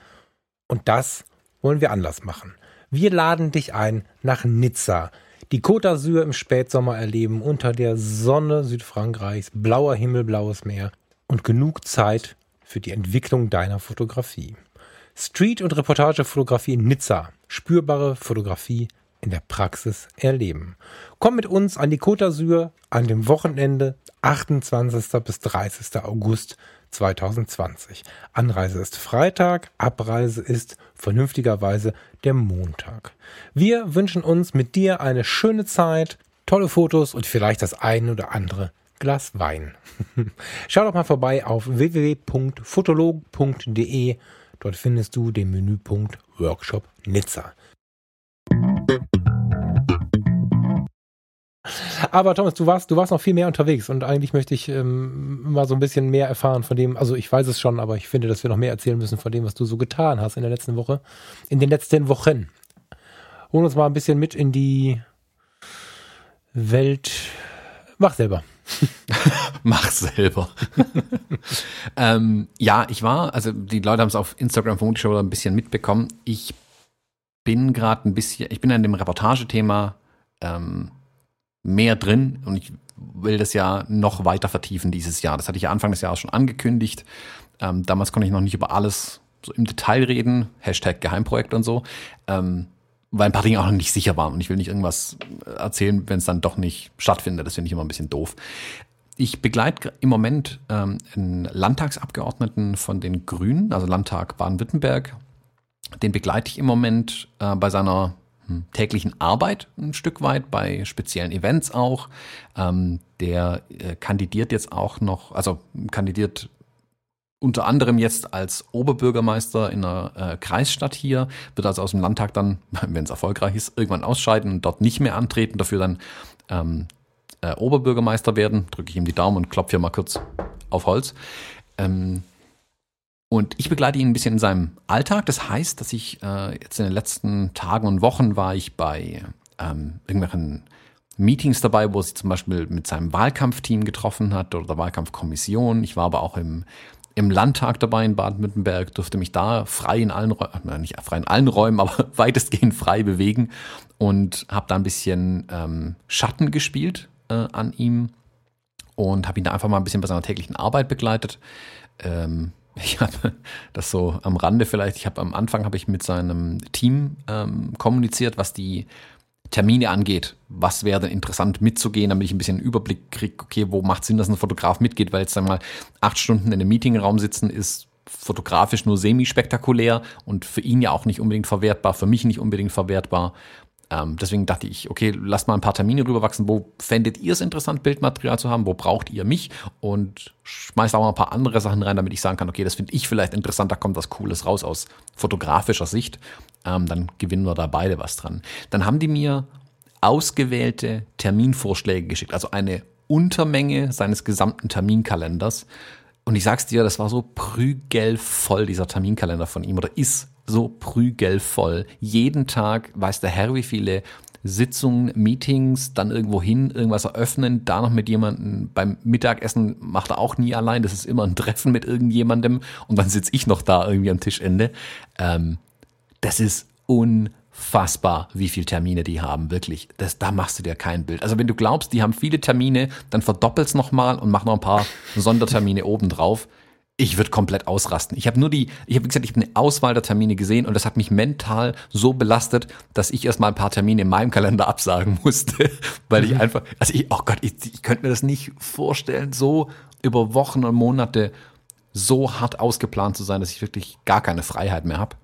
Und das wollen wir anders machen. Wir laden dich ein nach Nizza. Die Côte d'Azur im Spätsommer erleben unter der Sonne Südfrankreichs, blauer Himmel, blaues Meer und genug Zeit für die Entwicklung deiner Fotografie. Street- und Reportagefotografie in Nizza. Spürbare Fotografie in der Praxis erleben. Komm mit uns an die Côte d'Azur an dem Wochenende 28. bis 30. August 2020. Anreise ist Freitag, Abreise ist vernünftigerweise der Montag. Wir wünschen uns mit dir eine schöne Zeit, tolle Fotos und vielleicht das ein oder andere Glas Wein. Schau doch mal vorbei auf www.fotolog.de. Dort findest du den Menüpunkt Workshop Nizza. Aber Thomas, du warst, du warst noch viel mehr unterwegs und eigentlich möchte ich ähm, mal so ein bisschen mehr erfahren von dem, also ich weiß es schon, aber ich finde, dass wir noch mehr erzählen müssen von dem, was du so getan hast in der letzten Woche, in den letzten Wochen. Hol uns mal ein bisschen mit in die Welt. Mach selber. Mach selber. ähm, ja, ich war, also die Leute haben es auf Instagram vermutlich schon ein bisschen mitbekommen. Ich bin gerade ein bisschen, ich bin an dem Reportagethema ähm, mehr drin und ich will das ja noch weiter vertiefen dieses Jahr. Das hatte ich ja Anfang des Jahres schon angekündigt. Ähm, damals konnte ich noch nicht über alles so im Detail reden, Hashtag Geheimprojekt und so, ähm, weil ein paar Dinge auch noch nicht sicher waren und ich will nicht irgendwas erzählen, wenn es dann doch nicht stattfindet. Das finde ich immer ein bisschen doof. Ich begleite im Moment ähm, einen Landtagsabgeordneten von den Grünen, also Landtag Baden-Württemberg. Den begleite ich im Moment äh, bei seiner täglichen Arbeit ein Stück weit, bei speziellen Events auch. Ähm, der äh, kandidiert jetzt auch noch, also kandidiert unter anderem jetzt als Oberbürgermeister in einer äh, Kreisstadt hier, wird also aus dem Landtag dann, wenn es erfolgreich ist, irgendwann ausscheiden und dort nicht mehr antreten, dafür dann ähm, äh, Oberbürgermeister werden. Drücke ich ihm die Daumen und klopfe hier mal kurz auf Holz. Ähm, Und ich begleite ihn ein bisschen in seinem Alltag. Das heißt, dass ich äh, jetzt in den letzten Tagen und Wochen war ich bei ähm, irgendwelchen Meetings dabei, wo er sich zum Beispiel mit seinem Wahlkampfteam getroffen hat oder der Wahlkampfkommission. Ich war aber auch im, im Landtag dabei in Baden-Württemberg, durfte mich da frei in allen Räumen, nicht frei in allen Räumen, aber weitestgehend frei bewegen und habe da ein bisschen ähm, Schatten gespielt äh, an ihm und habe ihn da einfach mal ein bisschen bei seiner täglichen Arbeit begleitet. Ähm, ich habe das so am Rande vielleicht, ich habe am Anfang habe ich mit seinem Team ähm, kommuniziert, was die Termine angeht, was wäre denn interessant mitzugehen, damit ich ein bisschen einen Überblick kriege, okay, wo macht Sinn, dass ein Fotograf mitgeht, weil jetzt einmal acht Stunden in einem Meetingraum sitzen ist fotografisch nur semi-spektakulär und für ihn ja auch nicht unbedingt verwertbar, für mich nicht unbedingt verwertbar. Ähm, deswegen dachte ich, okay, lasst mal ein paar Termine rüberwachsen. Wo fändet ihr es interessant, Bildmaterial zu haben? Wo braucht ihr mich? Und schmeißt auch mal ein paar andere Sachen rein, damit ich sagen kann, okay, das finde ich vielleicht interessant, da kommt was Cooles raus aus fotografischer Sicht. Ähm, dann gewinnen wir da beide was dran. Dann haben die mir ausgewählte Terminvorschläge geschickt, also eine Untermenge seines gesamten Terminkalenders. Und ich sag's dir, das war so prügelvoll, dieser Terminkalender von ihm, oder ist so prügelvoll. Jeden Tag weiß der Herr, wie viele Sitzungen, Meetings, dann irgendwo hin, irgendwas eröffnen, da noch mit jemandem beim Mittagessen macht er auch nie allein. Das ist immer ein Treffen mit irgendjemandem und dann sitze ich noch da irgendwie am Tischende. Ähm, das ist unfassbar, wie viele Termine die haben, wirklich. Das, da machst du dir kein Bild. Also wenn du glaubst, die haben viele Termine, dann verdoppel's nochmal und mach noch ein paar Sondertermine obendrauf ich würde komplett ausrasten. Ich habe nur die, ich habe gesagt, ich habe eine Auswahl der Termine gesehen und das hat mich mental so belastet, dass ich erstmal ein paar Termine in meinem Kalender absagen musste, weil ich mhm. einfach, also ich, oh Gott, ich, ich könnte mir das nicht vorstellen, so über Wochen und Monate so hart ausgeplant zu sein, dass ich wirklich gar keine Freiheit mehr habe.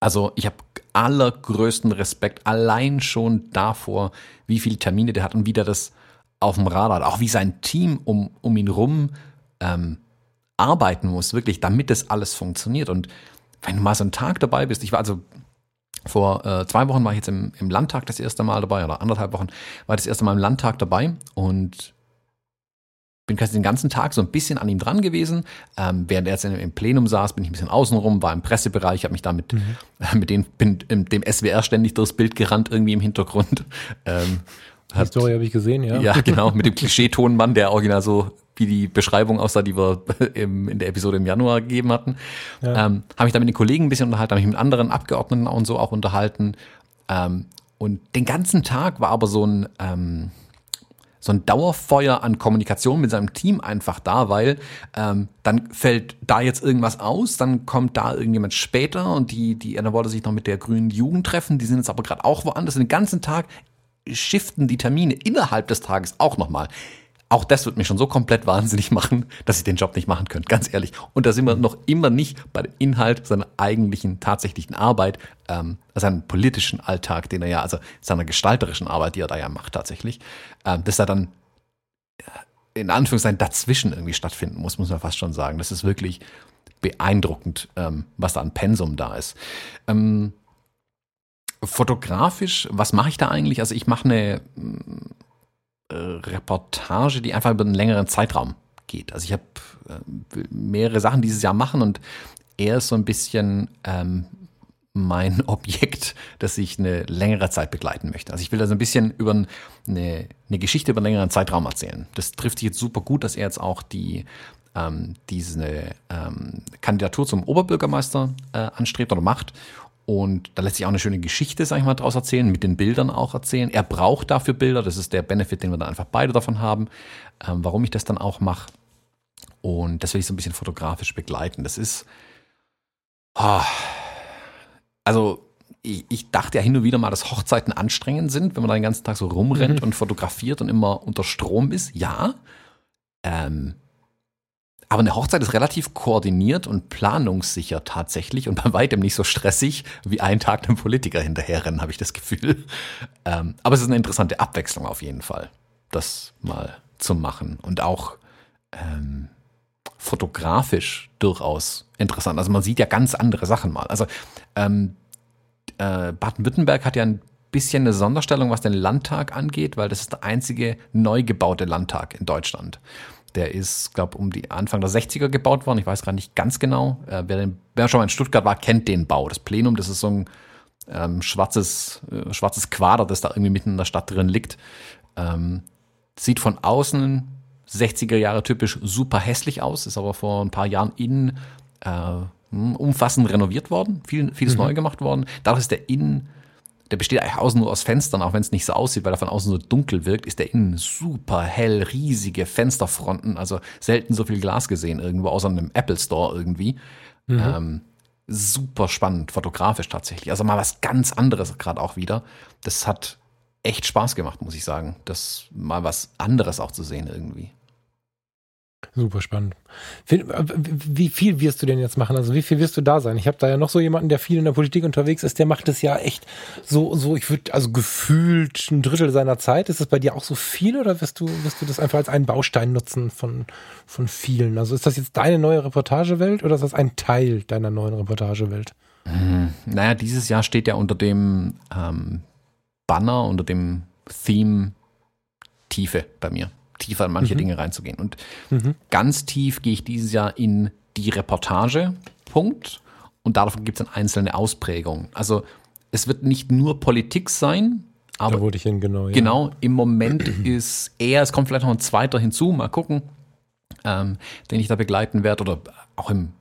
Also ich habe allergrößten Respekt allein schon davor, wie viele Termine der hat und wie der das auf dem Radar hat, auch wie sein Team um, um ihn rum ähm, arbeiten muss, wirklich, damit das alles funktioniert. Und wenn du mal so einen Tag dabei bist, ich war also vor äh, zwei Wochen war ich jetzt im, im Landtag das erste Mal dabei, oder anderthalb Wochen war ich das erste Mal im Landtag dabei und bin quasi den ganzen Tag so ein bisschen an ihm dran gewesen. Ähm, während er jetzt im Plenum saß, bin ich ein bisschen außenrum, war im Pressebereich, habe mich da mit, mhm. mit den, bin dem SWR ständig durchs Bild gerannt, irgendwie im Hintergrund. Ähm, die Story habe ich gesehen, ja. Ja, genau, mit dem Klischeetonmann, der original so wie die Beschreibung aussah, die wir im, in der Episode im Januar gegeben hatten. Ja. Ähm, habe mich da mit den Kollegen ein bisschen unterhalten, habe mich mit anderen Abgeordneten und so auch unterhalten. Ähm, und den ganzen Tag war aber so ein, ähm, so ein Dauerfeuer an Kommunikation mit seinem Team einfach da, weil ähm, dann fällt da jetzt irgendwas aus, dann kommt da irgendjemand später und die, die, er wollte sich noch mit der grünen Jugend treffen, die sind jetzt aber gerade auch woanders. Den ganzen Tag shiften die Termine innerhalb des Tages auch nochmal. Auch das wird mich schon so komplett wahnsinnig machen, dass ich den Job nicht machen könnte, ganz ehrlich. Und da sind wir noch immer nicht bei dem Inhalt seiner eigentlichen, tatsächlichen Arbeit, ähm, seinem politischen Alltag, den er ja, also seiner gestalterischen Arbeit, die er da ja macht tatsächlich, ähm, dass er dann äh, in Anführungszeichen dazwischen irgendwie stattfinden muss, muss man fast schon sagen. Das ist wirklich beeindruckend, ähm, was da an Pensum da ist. Ähm, fotografisch, was mache ich da eigentlich? Also ich mache eine äh, Reportage, die einfach über einen längeren Zeitraum geht. Also ich habe äh, mehrere Sachen dieses Jahr machen und er ist so ein bisschen ähm, mein Objekt, das ich eine längere Zeit begleiten möchte. Also ich will da so ein bisschen über eine, eine Geschichte über einen längeren Zeitraum erzählen. Das trifft sich jetzt super gut, dass er jetzt auch die ähm, diese ähm, Kandidatur zum Oberbürgermeister äh, anstrebt oder macht. Und da lässt sich auch eine schöne Geschichte, sag ich mal, draus erzählen, mit den Bildern auch erzählen. Er braucht dafür Bilder, das ist der Benefit, den wir dann einfach beide davon haben, ähm, warum ich das dann auch mache. Und das will ich so ein bisschen fotografisch begleiten. Das ist, oh, also ich, ich, dachte ja hin und wieder mal, dass Hochzeiten anstrengend sind, wenn man da den ganzen Tag so rumrennt mhm. und fotografiert und immer unter Strom ist. Ja, ähm, aber eine Hochzeit ist relativ koordiniert und planungssicher tatsächlich und bei weitem nicht so stressig wie einen Tag einem Politiker hinterherrennen, habe ich das Gefühl. Ähm, aber es ist eine interessante Abwechslung auf jeden Fall, das mal zu machen und auch ähm, fotografisch durchaus interessant. Also man sieht ja ganz andere Sachen mal. Also ähm, äh, Baden-Württemberg hat ja ein bisschen eine Sonderstellung, was den Landtag angeht, weil das ist der einzige neu gebaute Landtag in Deutschland. Der ist, glaube um die Anfang der 60er gebaut worden. Ich weiß gerade nicht ganz genau. Äh, wer, den, wer, schon mal in Stuttgart war, kennt den Bau. Das Plenum, das ist so ein ähm, schwarzes, äh, schwarzes Quader, das da irgendwie mitten in der Stadt drin liegt. Ähm, sieht von außen 60er Jahre typisch super hässlich aus, ist aber vor ein paar Jahren innen äh, umfassend renoviert worden, viel, vieles mhm. neu gemacht worden. Dadurch ist der Innen der besteht eigentlich außen nur aus Fenstern, auch wenn es nicht so aussieht, weil er von außen so dunkel wirkt, ist der innen super hell, riesige Fensterfronten, also selten so viel Glas gesehen irgendwo, außer einem Apple Store irgendwie. Mhm. Ähm, super spannend, fotografisch tatsächlich. Also mal was ganz anderes gerade auch wieder. Das hat echt Spaß gemacht, muss ich sagen. Das mal was anderes auch zu sehen irgendwie. Super spannend. Wie viel wirst du denn jetzt machen? Also wie viel wirst du da sein? Ich habe da ja noch so jemanden, der viel in der Politik unterwegs ist, der macht es ja echt so, so, ich würde, also gefühlt ein Drittel seiner Zeit. Ist das bei dir auch so viel oder wirst du, wirst du das einfach als einen Baustein nutzen von, von vielen? Also ist das jetzt deine neue Reportagewelt oder ist das ein Teil deiner neuen Reportagewelt? Hm, naja, dieses Jahr steht ja unter dem ähm, Banner, unter dem Theme Tiefe bei mir tiefer in manche mhm. Dinge reinzugehen. Und mhm. ganz tief gehe ich dieses Jahr in die Reportage, Punkt. Und davon gibt es dann einzelne Ausprägungen. Also es wird nicht nur Politik sein, aber da wurde ich hin, genau. Ja. Genau, im Moment ist eher, es kommt vielleicht noch ein zweiter hinzu, mal gucken, ähm, den ich da begleiten werde oder auch im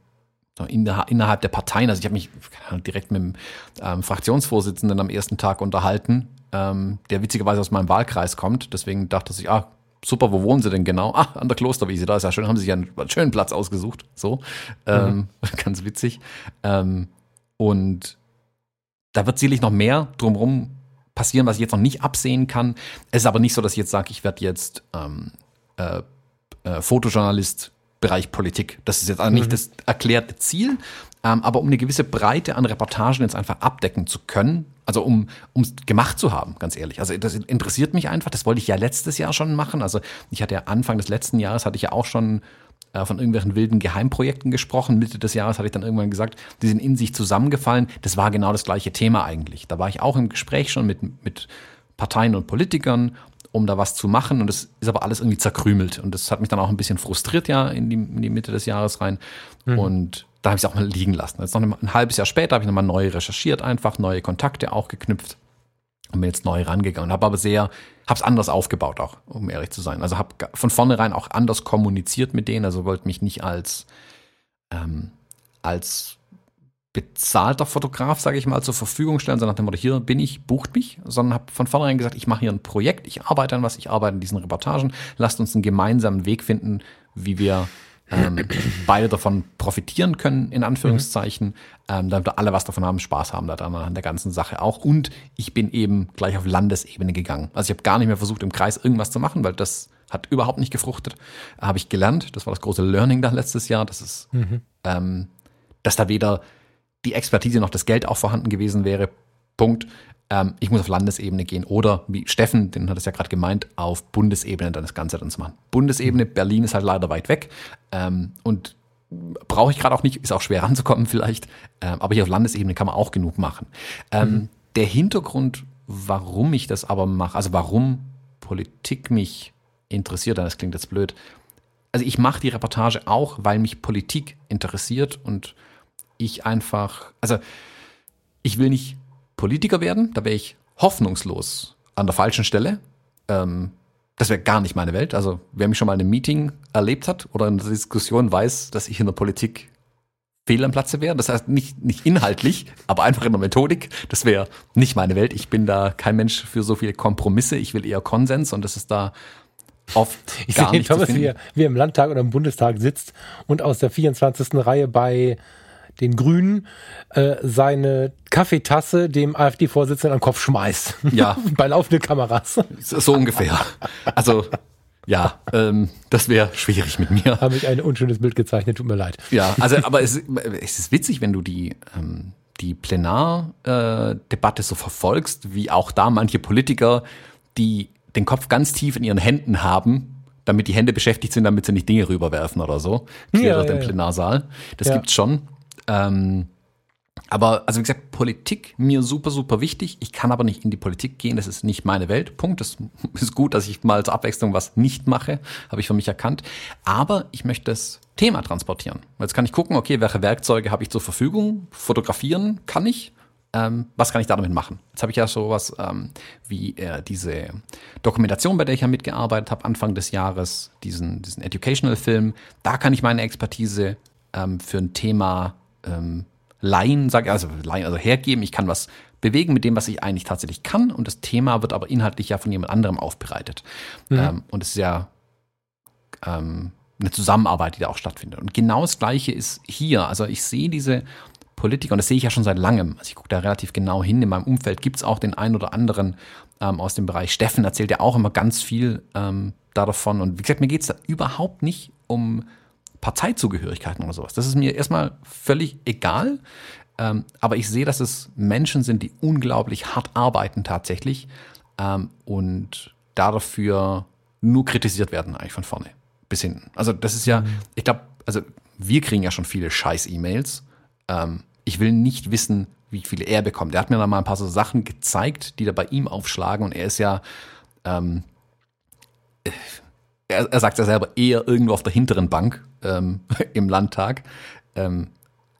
innerhalb der Parteien. Also ich habe mich direkt mit dem ähm, Fraktionsvorsitzenden am ersten Tag unterhalten, ähm, der witzigerweise aus meinem Wahlkreis kommt. Deswegen dachte ich, ah, super, wo wohnen Sie denn genau? Ah, an der Klosterwiese, da ist ja schön, haben Sie sich einen, einen schönen Platz ausgesucht. So, ähm, mhm. ganz witzig. Ähm, und da wird sicherlich noch mehr drumherum passieren, was ich jetzt noch nicht absehen kann. Es ist aber nicht so, dass ich jetzt sage, ich werde jetzt ähm, äh, äh, Fotojournalist Bereich Politik. Das ist jetzt auch nicht mhm. das erklärte Ziel, aber um eine gewisse Breite an Reportagen jetzt einfach abdecken zu können, also um es gemacht zu haben, ganz ehrlich. Also das interessiert mich einfach. Das wollte ich ja letztes Jahr schon machen. Also ich hatte ja Anfang des letzten Jahres hatte ich ja auch schon äh, von irgendwelchen wilden Geheimprojekten gesprochen. Mitte des Jahres hatte ich dann irgendwann gesagt, die sind in sich zusammengefallen. Das war genau das gleiche Thema eigentlich. Da war ich auch im Gespräch schon mit, mit Parteien und Politikern, um da was zu machen. Und das ist aber alles irgendwie zerkrümelt. Und das hat mich dann auch ein bisschen frustriert, ja, in die, in die Mitte des Jahres rein. Mhm. Und da habe ich es auch mal liegen lassen. Jetzt noch ein halbes Jahr später habe ich nochmal neu recherchiert, einfach neue Kontakte auch geknüpft und bin jetzt neu rangegangen. Habe aber sehr, habe es anders aufgebaut auch, um ehrlich zu sein. Also habe von vornherein auch anders kommuniziert mit denen. Also wollte mich nicht als ähm, als bezahlter Fotograf, sage ich mal, zur Verfügung stellen, sondern nach dem Motto, hier bin ich, bucht mich, sondern habe von vornherein gesagt, ich mache hier ein Projekt, ich arbeite an was, ich arbeite in diesen Reportagen, lasst uns einen gemeinsamen Weg finden, wie wir ähm, beide davon profitieren können, in Anführungszeichen, mhm. ähm, damit alle was davon haben, Spaß haben da an der ganzen Sache auch. Und ich bin eben gleich auf Landesebene gegangen. Also ich habe gar nicht mehr versucht, im Kreis irgendwas zu machen, weil das hat überhaupt nicht gefruchtet. Habe ich gelernt. Das war das große Learning da letztes Jahr. Das ist, mhm. ähm, dass da weder die Expertise noch das Geld auch vorhanden gewesen wäre. Punkt ähm, ich muss auf Landesebene gehen oder wie Steffen, den hat es ja gerade gemeint, auf Bundesebene dann das Ganze dann zu machen. Bundesebene, Berlin ist halt leider weit weg ähm, und brauche ich gerade auch nicht, ist auch schwer ranzukommen vielleicht, ähm, aber hier auf Landesebene kann man auch genug machen. Ähm, mhm. Der Hintergrund, warum ich das aber mache, also warum Politik mich interessiert, das klingt jetzt blöd, also ich mache die Reportage auch, weil mich Politik interessiert und ich einfach, also ich will nicht Politiker werden, da wäre ich hoffnungslos an der falschen Stelle. Ähm, das wäre gar nicht meine Welt. Also wer mich schon mal in einem Meeting erlebt hat oder in der Diskussion weiß, dass ich in der Politik fehl am Platze wäre. Das heißt nicht, nicht inhaltlich, aber einfach in der Methodik. Das wäre nicht meine Welt. Ich bin da kein Mensch für so viele Kompromisse. Ich will eher Konsens und das ist da oft ich gar sehe nicht Thomas, wie er, wie er im Landtag oder im Bundestag sitzt und aus der 24. Reihe bei den Grünen, äh, seine Kaffeetasse dem AfD-Vorsitzenden an den Kopf schmeißt. Ja. Bei laufenden Kameras. So ungefähr. Also, ja, ähm, das wäre schwierig mit mir. Habe ich ein unschönes Bild gezeichnet, tut mir leid. Ja, also, aber es, es ist witzig, wenn du die, ähm, die Plenardebatte so verfolgst, wie auch da manche Politiker, die den Kopf ganz tief in ihren Händen haben, damit die Hände beschäftigt sind, damit sie nicht Dinge rüberwerfen oder so, quer ja, durch ja, den Plenarsaal. Das ja. gibt's schon. Ähm, aber, also wie gesagt, Politik mir super, super wichtig. Ich kann aber nicht in die Politik gehen, das ist nicht meine Welt. Punkt. Das ist gut, dass ich mal zur Abwechslung was nicht mache, habe ich für mich erkannt. Aber ich möchte das Thema transportieren. Jetzt kann ich gucken, okay, welche Werkzeuge habe ich zur Verfügung? Fotografieren kann ich. Ähm, was kann ich damit machen? Jetzt habe ich ja sowas ähm, wie äh, diese Dokumentation, bei der ich ja mitgearbeitet habe, Anfang des Jahres, diesen, diesen Educational-Film. Da kann ich meine Expertise ähm, für ein Thema ähm, leihen, sage also leihen, also hergeben. Ich kann was bewegen mit dem, was ich eigentlich tatsächlich kann. Und das Thema wird aber inhaltlich ja von jemand anderem aufbereitet. Mhm. Ähm, und es ist ja ähm, eine Zusammenarbeit, die da auch stattfindet. Und genau das Gleiche ist hier. Also ich sehe diese Politiker, und das sehe ich ja schon seit langem, also ich gucke da relativ genau hin, in meinem Umfeld gibt es auch den einen oder anderen ähm, aus dem Bereich. Steffen erzählt ja auch immer ganz viel ähm, davon. Und wie gesagt, mir geht es da überhaupt nicht um Parteizugehörigkeiten oder sowas. Das ist mir erstmal völlig egal. Ähm, aber ich sehe, dass es Menschen sind, die unglaublich hart arbeiten tatsächlich ähm, und dafür nur kritisiert werden eigentlich von vorne bis hinten. Also das ist ja, mhm. ich glaube, also wir kriegen ja schon viele Scheiß-E-Mails. Ähm, ich will nicht wissen, wie viele er bekommt. Er hat mir da mal ein paar so Sachen gezeigt, die da bei ihm aufschlagen und er ist ja, ähm, er, er sagt ja selber eher irgendwo auf der hinteren Bank ähm, im Landtag. Ähm,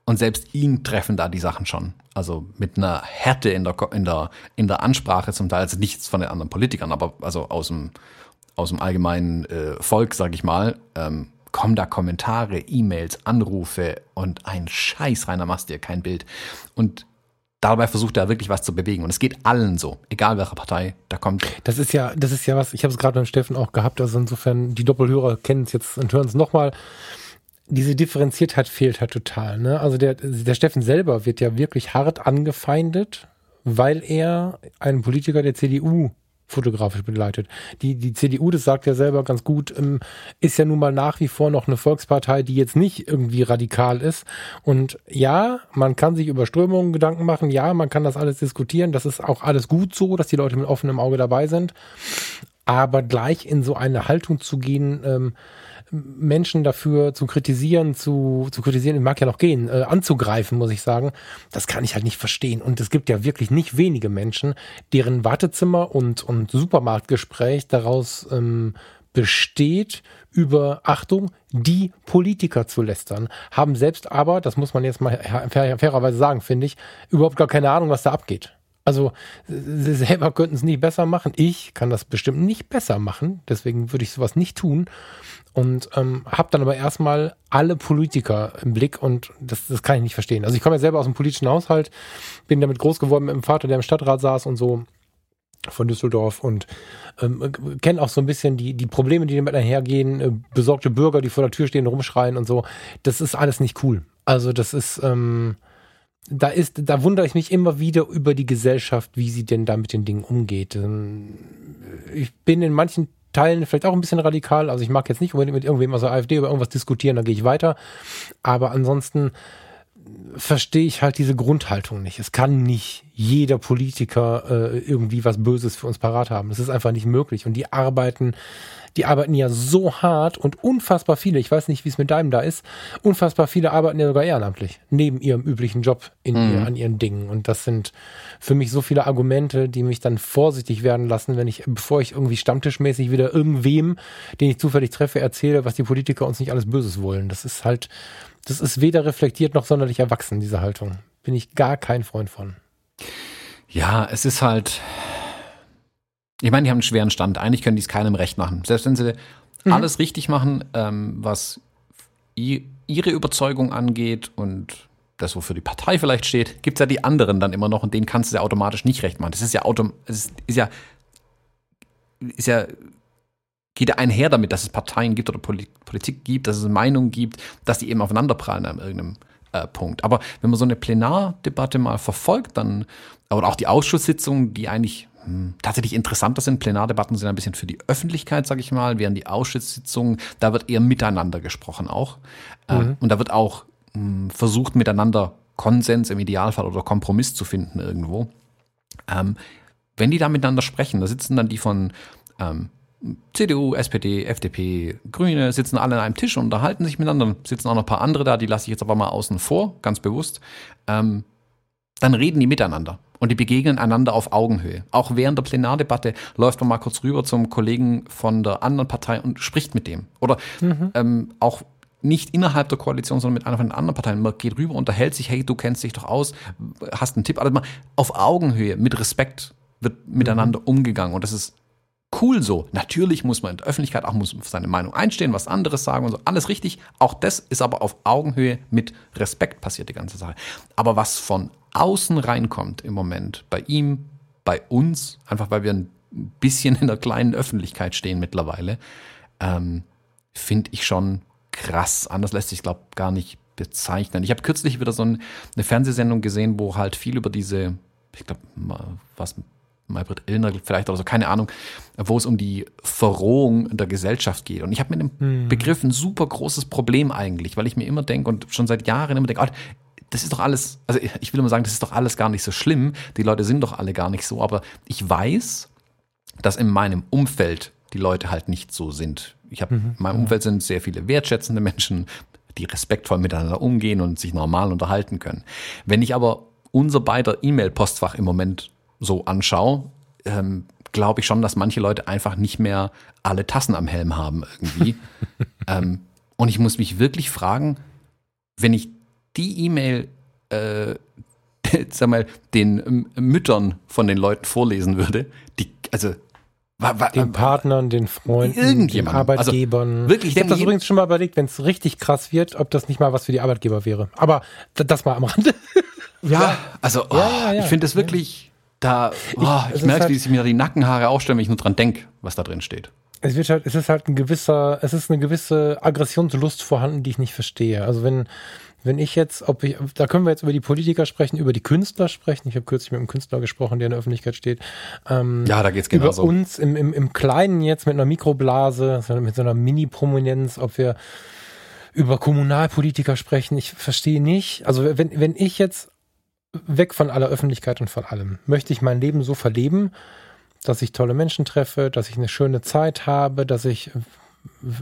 und selbst ihn treffen da die Sachen schon. Also mit einer Härte in der, in der, in der Ansprache zum Teil, also nichts von den anderen Politikern, aber also aus dem, aus dem allgemeinen äh, Volk, sag ich mal, ähm, kommen da Kommentare, E-Mails, Anrufe und ein Scheiß reiner machst dir kein Bild. Und dabei versucht er wirklich was zu bewegen. Und es geht allen so, egal welche Partei da kommt. Das ist ja, das ist ja was, ich habe es gerade beim Steffen auch gehabt, also insofern, die Doppelhörer kennen es jetzt und hören es nochmal. Diese Differenziertheit fehlt halt total. Ne? Also der, der Steffen selber wird ja wirklich hart angefeindet, weil er einen Politiker der CDU fotografisch begleitet. Die, die CDU, das sagt ja selber ganz gut, ähm, ist ja nun mal nach wie vor noch eine Volkspartei, die jetzt nicht irgendwie radikal ist. Und ja, man kann sich über Strömungen Gedanken machen, ja, man kann das alles diskutieren, das ist auch alles gut so, dass die Leute mit offenem Auge dabei sind. Aber gleich in so eine Haltung zu gehen, ähm, Menschen dafür zu kritisieren, zu, zu kritisieren, mag ja noch gehen, äh, anzugreifen, muss ich sagen, das kann ich halt nicht verstehen. Und es gibt ja wirklich nicht wenige Menschen, deren Wartezimmer und, und Supermarktgespräch daraus ähm, besteht, über, Achtung, die Politiker zu lästern, haben selbst aber, das muss man jetzt mal fair, fairerweise sagen, finde ich, überhaupt gar keine Ahnung, was da abgeht. Also sie selber könnten es nicht besser machen. Ich kann das bestimmt nicht besser machen. Deswegen würde ich sowas nicht tun und ähm, habe dann aber erstmal alle Politiker im Blick und das, das kann ich nicht verstehen. Also ich komme ja selber aus dem politischen Haushalt, bin damit groß geworden mit dem Vater, der im Stadtrat saß und so von Düsseldorf und ähm, kenne auch so ein bisschen die, die Probleme, die damit einhergehen, äh, besorgte Bürger, die vor der Tür stehen, rumschreien und so. Das ist alles nicht cool. Also das ist, ähm, da ist, da wundere ich mich immer wieder über die Gesellschaft, wie sie denn da mit den Dingen umgeht. Ähm, ich bin in manchen Teilen vielleicht auch ein bisschen radikal. Also ich mag jetzt nicht unbedingt mit irgendwem aus der AfD über irgendwas diskutieren, dann gehe ich weiter. Aber ansonsten verstehe ich halt diese Grundhaltung nicht. Es kann nicht jeder Politiker äh, irgendwie was Böses für uns parat haben. Das ist einfach nicht möglich. Und die arbeiten die arbeiten ja so hart und unfassbar viele, ich weiß nicht, wie es mit deinem da ist, unfassbar viele arbeiten ja sogar ehrenamtlich, neben ihrem üblichen Job in mhm. ihr, an ihren Dingen. Und das sind für mich so viele Argumente, die mich dann vorsichtig werden lassen, wenn ich, bevor ich irgendwie stammtischmäßig wieder irgendwem, den ich zufällig treffe, erzähle, was die Politiker uns nicht alles Böses wollen. Das ist halt, das ist weder reflektiert noch sonderlich erwachsen, diese Haltung. Bin ich gar kein Freund von. Ja, es ist halt, ich meine, die haben einen schweren Stand. Eigentlich können die es keinem recht machen. Selbst wenn sie mhm. alles richtig machen, ähm, was ihre Überzeugung angeht und das, wofür die Partei vielleicht steht, gibt es ja die anderen dann immer noch und denen kannst du ja automatisch nicht recht machen. Das ist ja autom es ist, ist ja ist ja geht einher damit, dass es Parteien gibt oder Politik gibt, dass es Meinungen gibt, dass die eben aufeinanderprallen an irgendeinem äh, Punkt. Aber wenn man so eine Plenardebatte mal verfolgt, dann oder auch die Ausschusssitzungen, die eigentlich hm, tatsächlich interessanter sind. Plenardebatten sind ein bisschen für die Öffentlichkeit, sage ich mal, während die Ausschusssitzungen, da wird eher miteinander gesprochen auch. Äh, mhm. Und da wird auch hm, versucht, miteinander Konsens im Idealfall oder Kompromiss zu finden irgendwo. Ähm, wenn die da miteinander sprechen, da sitzen dann die von ähm, CDU, SPD, FDP, Grüne, sitzen alle an einem Tisch und unterhalten sich miteinander. Sitzen auch noch ein paar andere da, die lasse ich jetzt aber mal außen vor, ganz bewusst. Ähm, dann reden die miteinander und die begegnen einander auf Augenhöhe. Auch während der Plenardebatte läuft man mal kurz rüber zum Kollegen von der anderen Partei und spricht mit dem. Oder mhm. ähm, auch nicht innerhalb der Koalition, sondern mit einer von den anderen Parteien. Man geht rüber, unterhält sich, hey, du kennst dich doch aus, hast einen Tipp. Also mal auf Augenhöhe, mit Respekt wird miteinander mhm. umgegangen. Und das ist cool so. Natürlich muss man in der Öffentlichkeit auch muss seine Meinung einstehen, was anderes sagen und so. Alles richtig. Auch das ist aber auf Augenhöhe mit Respekt passiert, die ganze Sache. Aber was von außen reinkommt im Moment, bei ihm, bei uns, einfach weil wir ein bisschen in der kleinen Öffentlichkeit stehen mittlerweile, ähm, finde ich schon krass. Anders lässt sich, glaube gar nicht bezeichnen. Ich habe kürzlich wieder so eine Fernsehsendung gesehen, wo halt viel über diese, ich glaube, was Maybrit Illner vielleicht oder so, keine Ahnung, wo es um die Verrohung der Gesellschaft geht. Und ich habe mit dem hm. Begriff ein super großes Problem eigentlich, weil ich mir immer denke und schon seit Jahren immer denke, oh, das ist doch alles, also ich will immer sagen, das ist doch alles gar nicht so schlimm. Die Leute sind doch alle gar nicht so, aber ich weiß, dass in meinem Umfeld die Leute halt nicht so sind. Ich habe, mhm. in meinem Umfeld sind sehr viele wertschätzende Menschen, die respektvoll miteinander umgehen und sich normal unterhalten können. Wenn ich aber unser beider E-Mail-Postfach im Moment so anschaue, ähm, glaube ich schon, dass manche Leute einfach nicht mehr alle Tassen am Helm haben irgendwie. ähm, und ich muss mich wirklich fragen, wenn ich die E-Mail, äh, sag mal, den ähm, Müttern von den Leuten vorlesen würde, die, also den Partnern, den Freunden, den also Arbeitgebern. Also wirklich, ich habe das übrigens schon mal überlegt, wenn es richtig krass wird, ob das nicht mal was für die Arbeitgeber wäre. Aber das mal am Rande. Ja, also oh, ja, ja, ja, ich finde es wirklich, da, oh, ich, ich merke, halt, wie sich mir die Nackenhaare aufstellen, wenn ich nur dran denke, was da drin steht. Es wird halt, es ist halt ein gewisser, es ist eine gewisse Aggressionslust vorhanden, die ich nicht verstehe. Also wenn, wenn ich jetzt, ob ich, da können wir jetzt über die Politiker sprechen, über die Künstler sprechen. Ich habe kürzlich mit einem Künstler gesprochen, der in der Öffentlichkeit steht. Ähm, ja, da geht's genauso. Über uns im, im, im Kleinen jetzt mit einer Mikroblase, mit so einer Mini-Prominenz, ob wir über Kommunalpolitiker sprechen. Ich verstehe nicht. Also wenn, wenn ich jetzt weg von aller Öffentlichkeit und von allem. Möchte ich mein Leben so verleben, dass ich tolle Menschen treffe, dass ich eine schöne Zeit habe, dass ich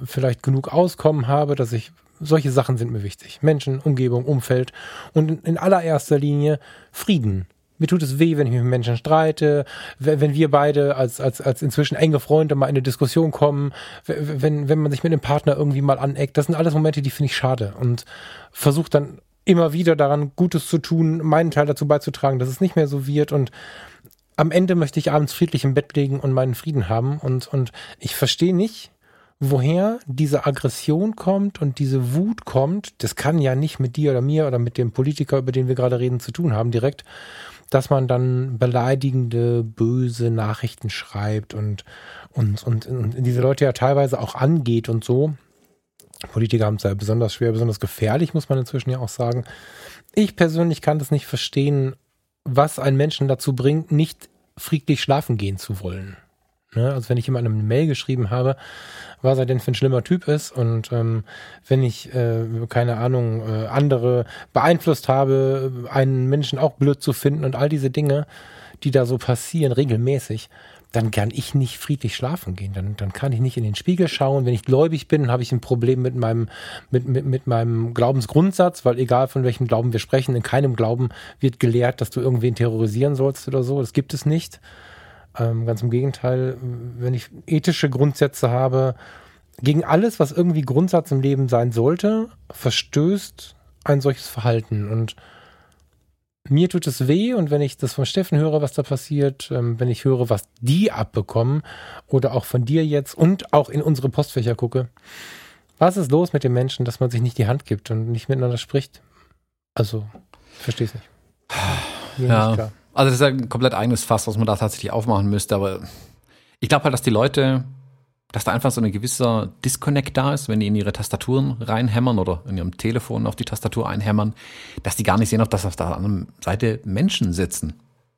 vielleicht genug Auskommen habe, dass ich solche Sachen sind mir wichtig. Menschen, Umgebung, Umfeld und in allererster Linie Frieden. Mir tut es weh, wenn ich mit Menschen streite, wenn wir beide als, als, als inzwischen enge Freunde mal in eine Diskussion kommen, wenn, wenn man sich mit einem Partner irgendwie mal aneckt. Das sind alles Momente, die finde ich schade und versuche dann immer wieder daran, Gutes zu tun, meinen Teil dazu beizutragen, dass es nicht mehr so wird und am Ende möchte ich abends friedlich im Bett liegen und meinen Frieden haben und, und ich verstehe nicht, woher diese Aggression kommt und diese Wut kommt. Das kann ja nicht mit dir oder mir oder mit dem Politiker, über den wir gerade reden, zu tun haben direkt, dass man dann beleidigende, böse Nachrichten schreibt und, und, und, und diese Leute ja teilweise auch angeht und so. Politiker haben es ja besonders schwer, besonders gefährlich, muss man inzwischen ja auch sagen. Ich persönlich kann das nicht verstehen, was einen Menschen dazu bringt, nicht friedlich schlafen gehen zu wollen. Ne? Also wenn ich jemandem eine Mail geschrieben habe, was er denn für ein schlimmer Typ ist und ähm, wenn ich, äh, keine Ahnung, äh, andere beeinflusst habe, einen Menschen auch blöd zu finden und all diese Dinge, die da so passieren, regelmäßig, dann kann ich nicht friedlich schlafen gehen. Dann, dann kann ich nicht in den Spiegel schauen. Wenn ich gläubig bin, habe ich ein Problem mit meinem, mit, mit, mit meinem Glaubensgrundsatz, weil egal von welchem Glauben wir sprechen, in keinem Glauben wird gelehrt, dass du irgendwen terrorisieren sollst oder so. Das gibt es nicht. Ähm, ganz im Gegenteil, wenn ich ethische Grundsätze habe, gegen alles, was irgendwie Grundsatz im Leben sein sollte, verstößt ein solches Verhalten. Und mir tut es weh und wenn ich das von Steffen höre, was da passiert, ähm, wenn ich höre, was die abbekommen oder auch von dir jetzt und auch in unsere Postfächer gucke, was ist los mit den Menschen, dass man sich nicht die Hand gibt und nicht miteinander spricht? Also, verstehe es nicht. ja, nicht also das ist ja ein komplett eigenes Fass, was man da tatsächlich aufmachen müsste, aber ich glaube halt, dass die Leute dass da einfach so ein gewisser Disconnect da ist, wenn die in ihre Tastaturen reinhämmern oder in ihrem Telefon auf die Tastatur einhämmern, dass die gar nicht sehen, ob das auf der anderen Seite Menschen sitzen.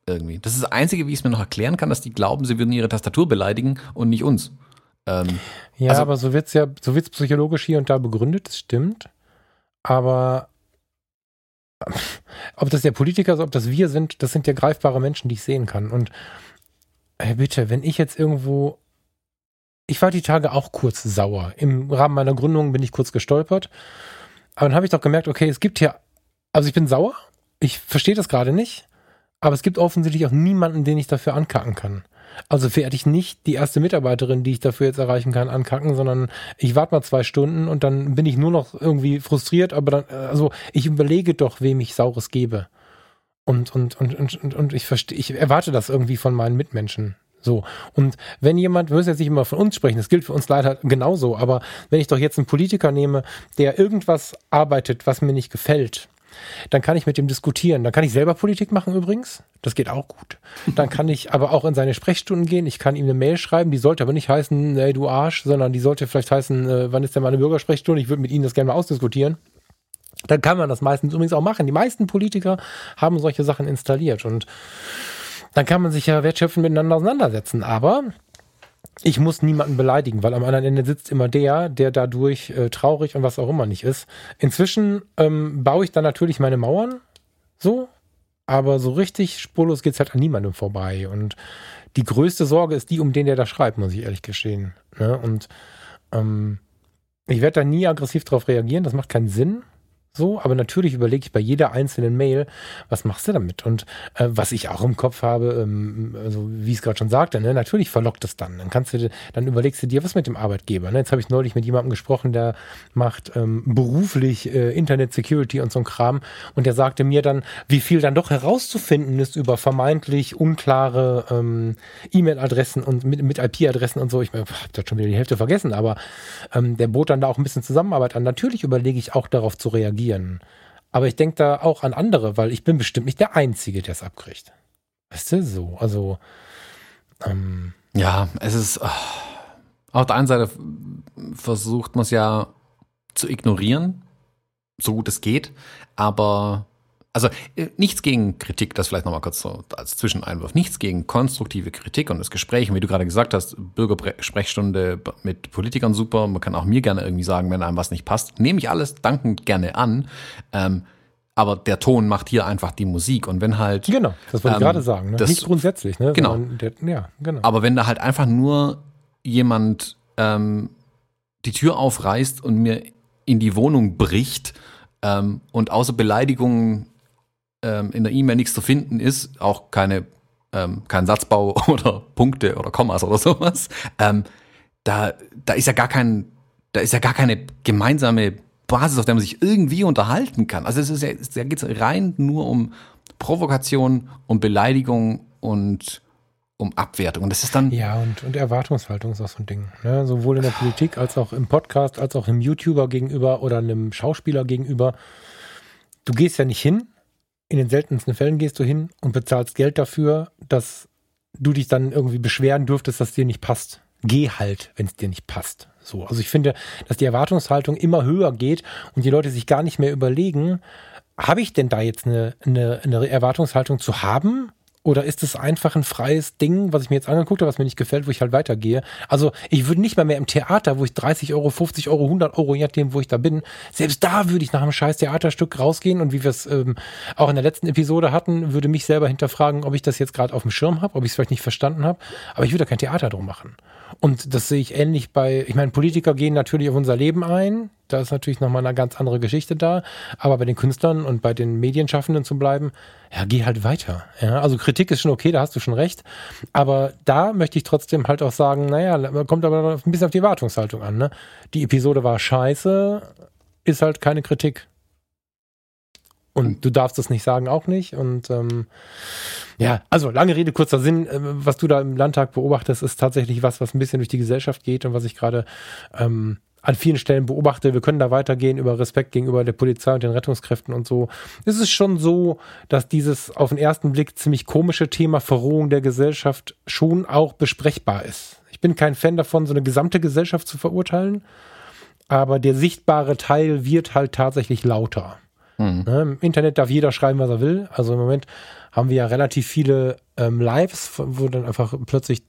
Irgendwie. Das ist das Einzige, wie ich es mir noch erklären kann, dass die glauben, sie würden ihre Tastatur beleidigen und nicht uns. Ähm, ja, also, aber so wird's ja, so wird's psychologisch hier und da begründet, das stimmt. Aber ob das der Politiker ist, ob das wir sind, das sind ja greifbare Menschen, die ich sehen kann. Und hey, bitte, wenn ich jetzt irgendwo ich war die Tage auch kurz sauer. Im Rahmen meiner Gründung bin ich kurz gestolpert. Aber dann habe ich doch gemerkt, okay, es gibt hier, also ich bin sauer Ich verstehe das gerade nicht, aber es gibt offensichtlich auch niemanden, den ich dafür ankacken kann. Also werde ich nicht die erste Mitarbeiterin, die ich dafür jetzt erreichen kann, ankacken, sondern ich warte mal zwei Stunden und dann bin ich nur noch irgendwie frustriert, aber dann, also ich überlege doch, wem ich Saures gebe. Und, und, und, und, und ich verstehe, ich erwarte das irgendwie von meinen Mitmenschen. So. Und wenn jemand, wir müssen jetzt nicht immer von uns sprechen, das gilt für uns leider genauso, aber wenn ich doch jetzt einen Politiker nehme, der irgendwas arbeitet, was mir nicht gefällt, dann kann ich mit dem diskutieren. Dann kann ich selber Politik machen übrigens. Das geht auch gut. Dann kann ich aber auch in seine Sprechstunden gehen. Ich kann ihm eine Mail schreiben. Die sollte aber nicht heißen, ey, du Arsch, sondern die sollte vielleicht heißen, äh, wann ist denn meine Bürgersprechstunde? Ich würde mit Ihnen das gerne mal ausdiskutieren. Dann kann man das meistens übrigens auch machen. Die meisten Politiker haben solche Sachen installiert und dann kann man sich ja wertschöpfend miteinander auseinandersetzen. Aber ich muss niemanden beleidigen, weil am anderen Ende sitzt immer der, der dadurch äh, traurig und was auch immer nicht ist. Inzwischen ähm, baue ich dann natürlich meine Mauern so, aber so richtig spurlos geht es halt an niemandem vorbei. Und die größte Sorge ist die, um den der da schreibt, muss ich ehrlich gestehen. Ne? Und ähm, ich werde da nie aggressiv darauf reagieren, das macht keinen Sinn so, aber natürlich überlege ich bei jeder einzelnen Mail, was machst du damit? Und äh, was ich auch im Kopf habe, ähm, also wie ich es gerade schon sagte, ne, natürlich verlockt es dann. Dann kannst du, dann überlegst du dir, was mit dem Arbeitgeber. Ne? Jetzt habe ich neulich mit jemandem gesprochen, der macht ähm, beruflich äh, Internet Security und so ein Kram und der sagte mir dann, wie viel dann doch herauszufinden ist über vermeintlich unklare ähm, E-Mail-Adressen und mit, mit IP-Adressen und so. Ich habe da schon wieder die Hälfte vergessen, aber ähm, der bot dann da auch ein bisschen Zusammenarbeit an. Natürlich überlege ich auch darauf zu reagieren reagieren. Aber ich denke da auch an andere, weil ich bin bestimmt nicht der Einzige, der es abkriegt. Weißt du, so. Also. Ähm, ja, es ist. Oh, auf der einen Seite versucht man es ja zu ignorieren, so gut es geht, aber also äh, nichts gegen Kritik, das vielleicht nochmal kurz so als Zwischeneinwurf, nichts gegen konstruktive Kritik und das Gespräch, und wie du gerade gesagt hast, Bürgersprechstunde mit Politikern super, man kann auch mir gerne irgendwie sagen, wenn einem was nicht passt, nehme ich alles dankend gerne an, ähm, aber der Ton macht hier einfach die Musik und wenn halt... Genau, das wollte ähm, ich gerade sagen, ne? das, nicht grundsätzlich. Ne? Genau. Der, ja, genau. Aber wenn da halt einfach nur jemand ähm, die Tür aufreißt und mir in die Wohnung bricht ähm, und außer Beleidigungen ähm, in der E-Mail nichts zu finden ist, auch keine, ähm, kein Satzbau oder Punkte oder Kommas oder sowas, ähm, da, da ist ja gar kein, da ist ja gar keine gemeinsame Basis, auf der man sich irgendwie unterhalten kann. Also es ist ja, da geht es rein nur um Provokation, um Beleidigung und um Abwertung. Und das ist dann. Ja, und, und Erwartungshaltung ist auch so ein Ding. Ne? Sowohl in der Politik als auch im Podcast, als auch einem YouTuber gegenüber oder einem Schauspieler gegenüber. Du gehst ja nicht hin in den seltensten Fällen gehst du hin und bezahlst Geld dafür, dass du dich dann irgendwie beschweren dürftest, dass dir nicht passt. Geh halt, wenn es dir nicht passt. So, also ich finde, dass die Erwartungshaltung immer höher geht und die Leute sich gar nicht mehr überlegen, habe ich denn da jetzt eine, eine, eine Erwartungshaltung zu haben oder ist es einfach ein freies Ding, was ich mir jetzt angeguckt habe, was mir nicht gefällt, wo ich halt weitergehe? Also ich würde nicht mal mehr im Theater, wo ich 30 Euro, 50 Euro, 100 Euro, je nachdem, wo ich da bin, selbst da würde ich nach einem scheiß Theaterstück rausgehen und wie wir es ähm, auch in der letzten Episode hatten, würde mich selber hinterfragen, ob ich das jetzt gerade auf dem Schirm habe, ob ich es vielleicht nicht verstanden habe. Aber ich würde da kein Theater drum machen. Und das sehe ich ähnlich bei, ich meine, Politiker gehen natürlich auf unser Leben ein. Da ist natürlich nochmal eine ganz andere Geschichte da. Aber bei den Künstlern und bei den Medienschaffenden zu bleiben, ja, geh halt weiter. Ja, also Kritik ist schon okay, da hast du schon recht. Aber da möchte ich trotzdem halt auch sagen, naja, kommt aber ein bisschen auf die Erwartungshaltung an. Ne? Die Episode war scheiße, ist halt keine Kritik. Und du darfst das nicht sagen, auch nicht. Und ähm, ja, also lange Rede, kurzer Sinn. Äh, was du da im Landtag beobachtest, ist tatsächlich was, was ein bisschen durch die Gesellschaft geht und was ich gerade ähm, an vielen Stellen beobachte. Wir können da weitergehen über Respekt gegenüber der Polizei und den Rettungskräften und so. Es ist schon so, dass dieses auf den ersten Blick ziemlich komische Thema Verrohung der Gesellschaft schon auch besprechbar ist. Ich bin kein Fan davon, so eine gesamte Gesellschaft zu verurteilen, aber der sichtbare Teil wird halt tatsächlich lauter. Mhm. Ne, Im Internet darf jeder schreiben, was er will. Also im Moment haben wir ja relativ viele ähm, Lives, wo dann einfach plötzlich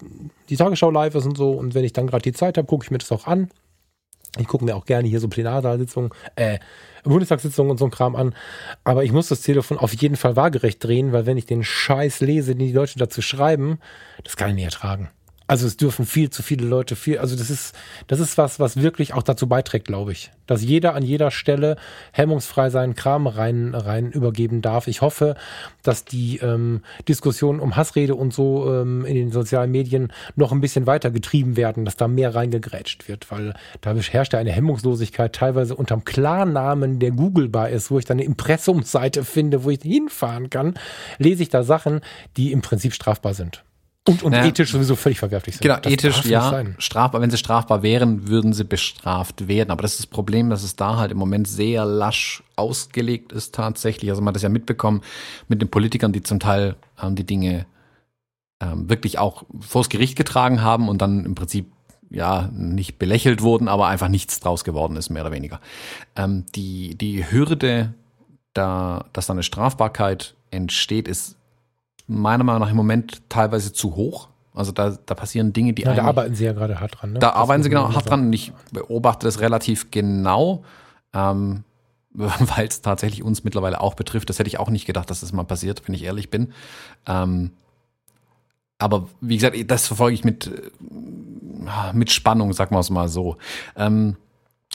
die Tagesschau live ist und so. Und wenn ich dann gerade die Zeit habe, gucke ich mir das auch an. Ich gucke mir auch gerne hier so Plenarsaalsitzungen, äh, Bundestagssitzungen und so ein Kram an. Aber ich muss das Telefon auf jeden Fall waagerecht drehen, weil wenn ich den Scheiß lese, den die Leute dazu schreiben, das kann ich nicht ertragen. Also es dürfen viel zu viele Leute viel, also das ist, das ist was, was wirklich auch dazu beiträgt, glaube ich. Dass jeder an jeder Stelle hemmungsfrei seinen Kram rein, rein übergeben darf. Ich hoffe, dass die ähm, Diskussionen um Hassrede und so ähm, in den sozialen Medien noch ein bisschen weiter getrieben werden, dass da mehr reingegrätscht wird, weil da herrscht ja eine Hemmungslosigkeit teilweise unterm Klarnamen, der googlebar ist, wo ich dann eine Impressumseite finde, wo ich hinfahren kann, lese ich da Sachen, die im Prinzip strafbar sind. Und, und naja, ethisch sowieso völlig verwerflich sind. Genau, das ethisch ja, strafbar. Wenn sie strafbar wären, würden sie bestraft werden. Aber das ist das Problem, dass es da halt im Moment sehr lasch ausgelegt ist tatsächlich. Also man hat das ja mitbekommen mit den Politikern, die zum Teil ähm, die Dinge ähm, wirklich auch vors Gericht getragen haben und dann im Prinzip ja nicht belächelt wurden, aber einfach nichts draus geworden ist, mehr oder weniger. Ähm, die, die Hürde, da, dass da eine Strafbarkeit entsteht, ist meiner Meinung nach im Moment teilweise zu hoch. Also da, da passieren Dinge, die ja, Da arbeiten sie ja gerade hart dran. Ne? Da das arbeiten sie genau hart dran und ich beobachte das relativ genau, ähm, weil es tatsächlich uns mittlerweile auch betrifft. Das hätte ich auch nicht gedacht, dass das mal passiert, wenn ich ehrlich bin. Ähm, aber wie gesagt, das verfolge ich mit, äh, mit Spannung, sagen wir es mal so. Ähm,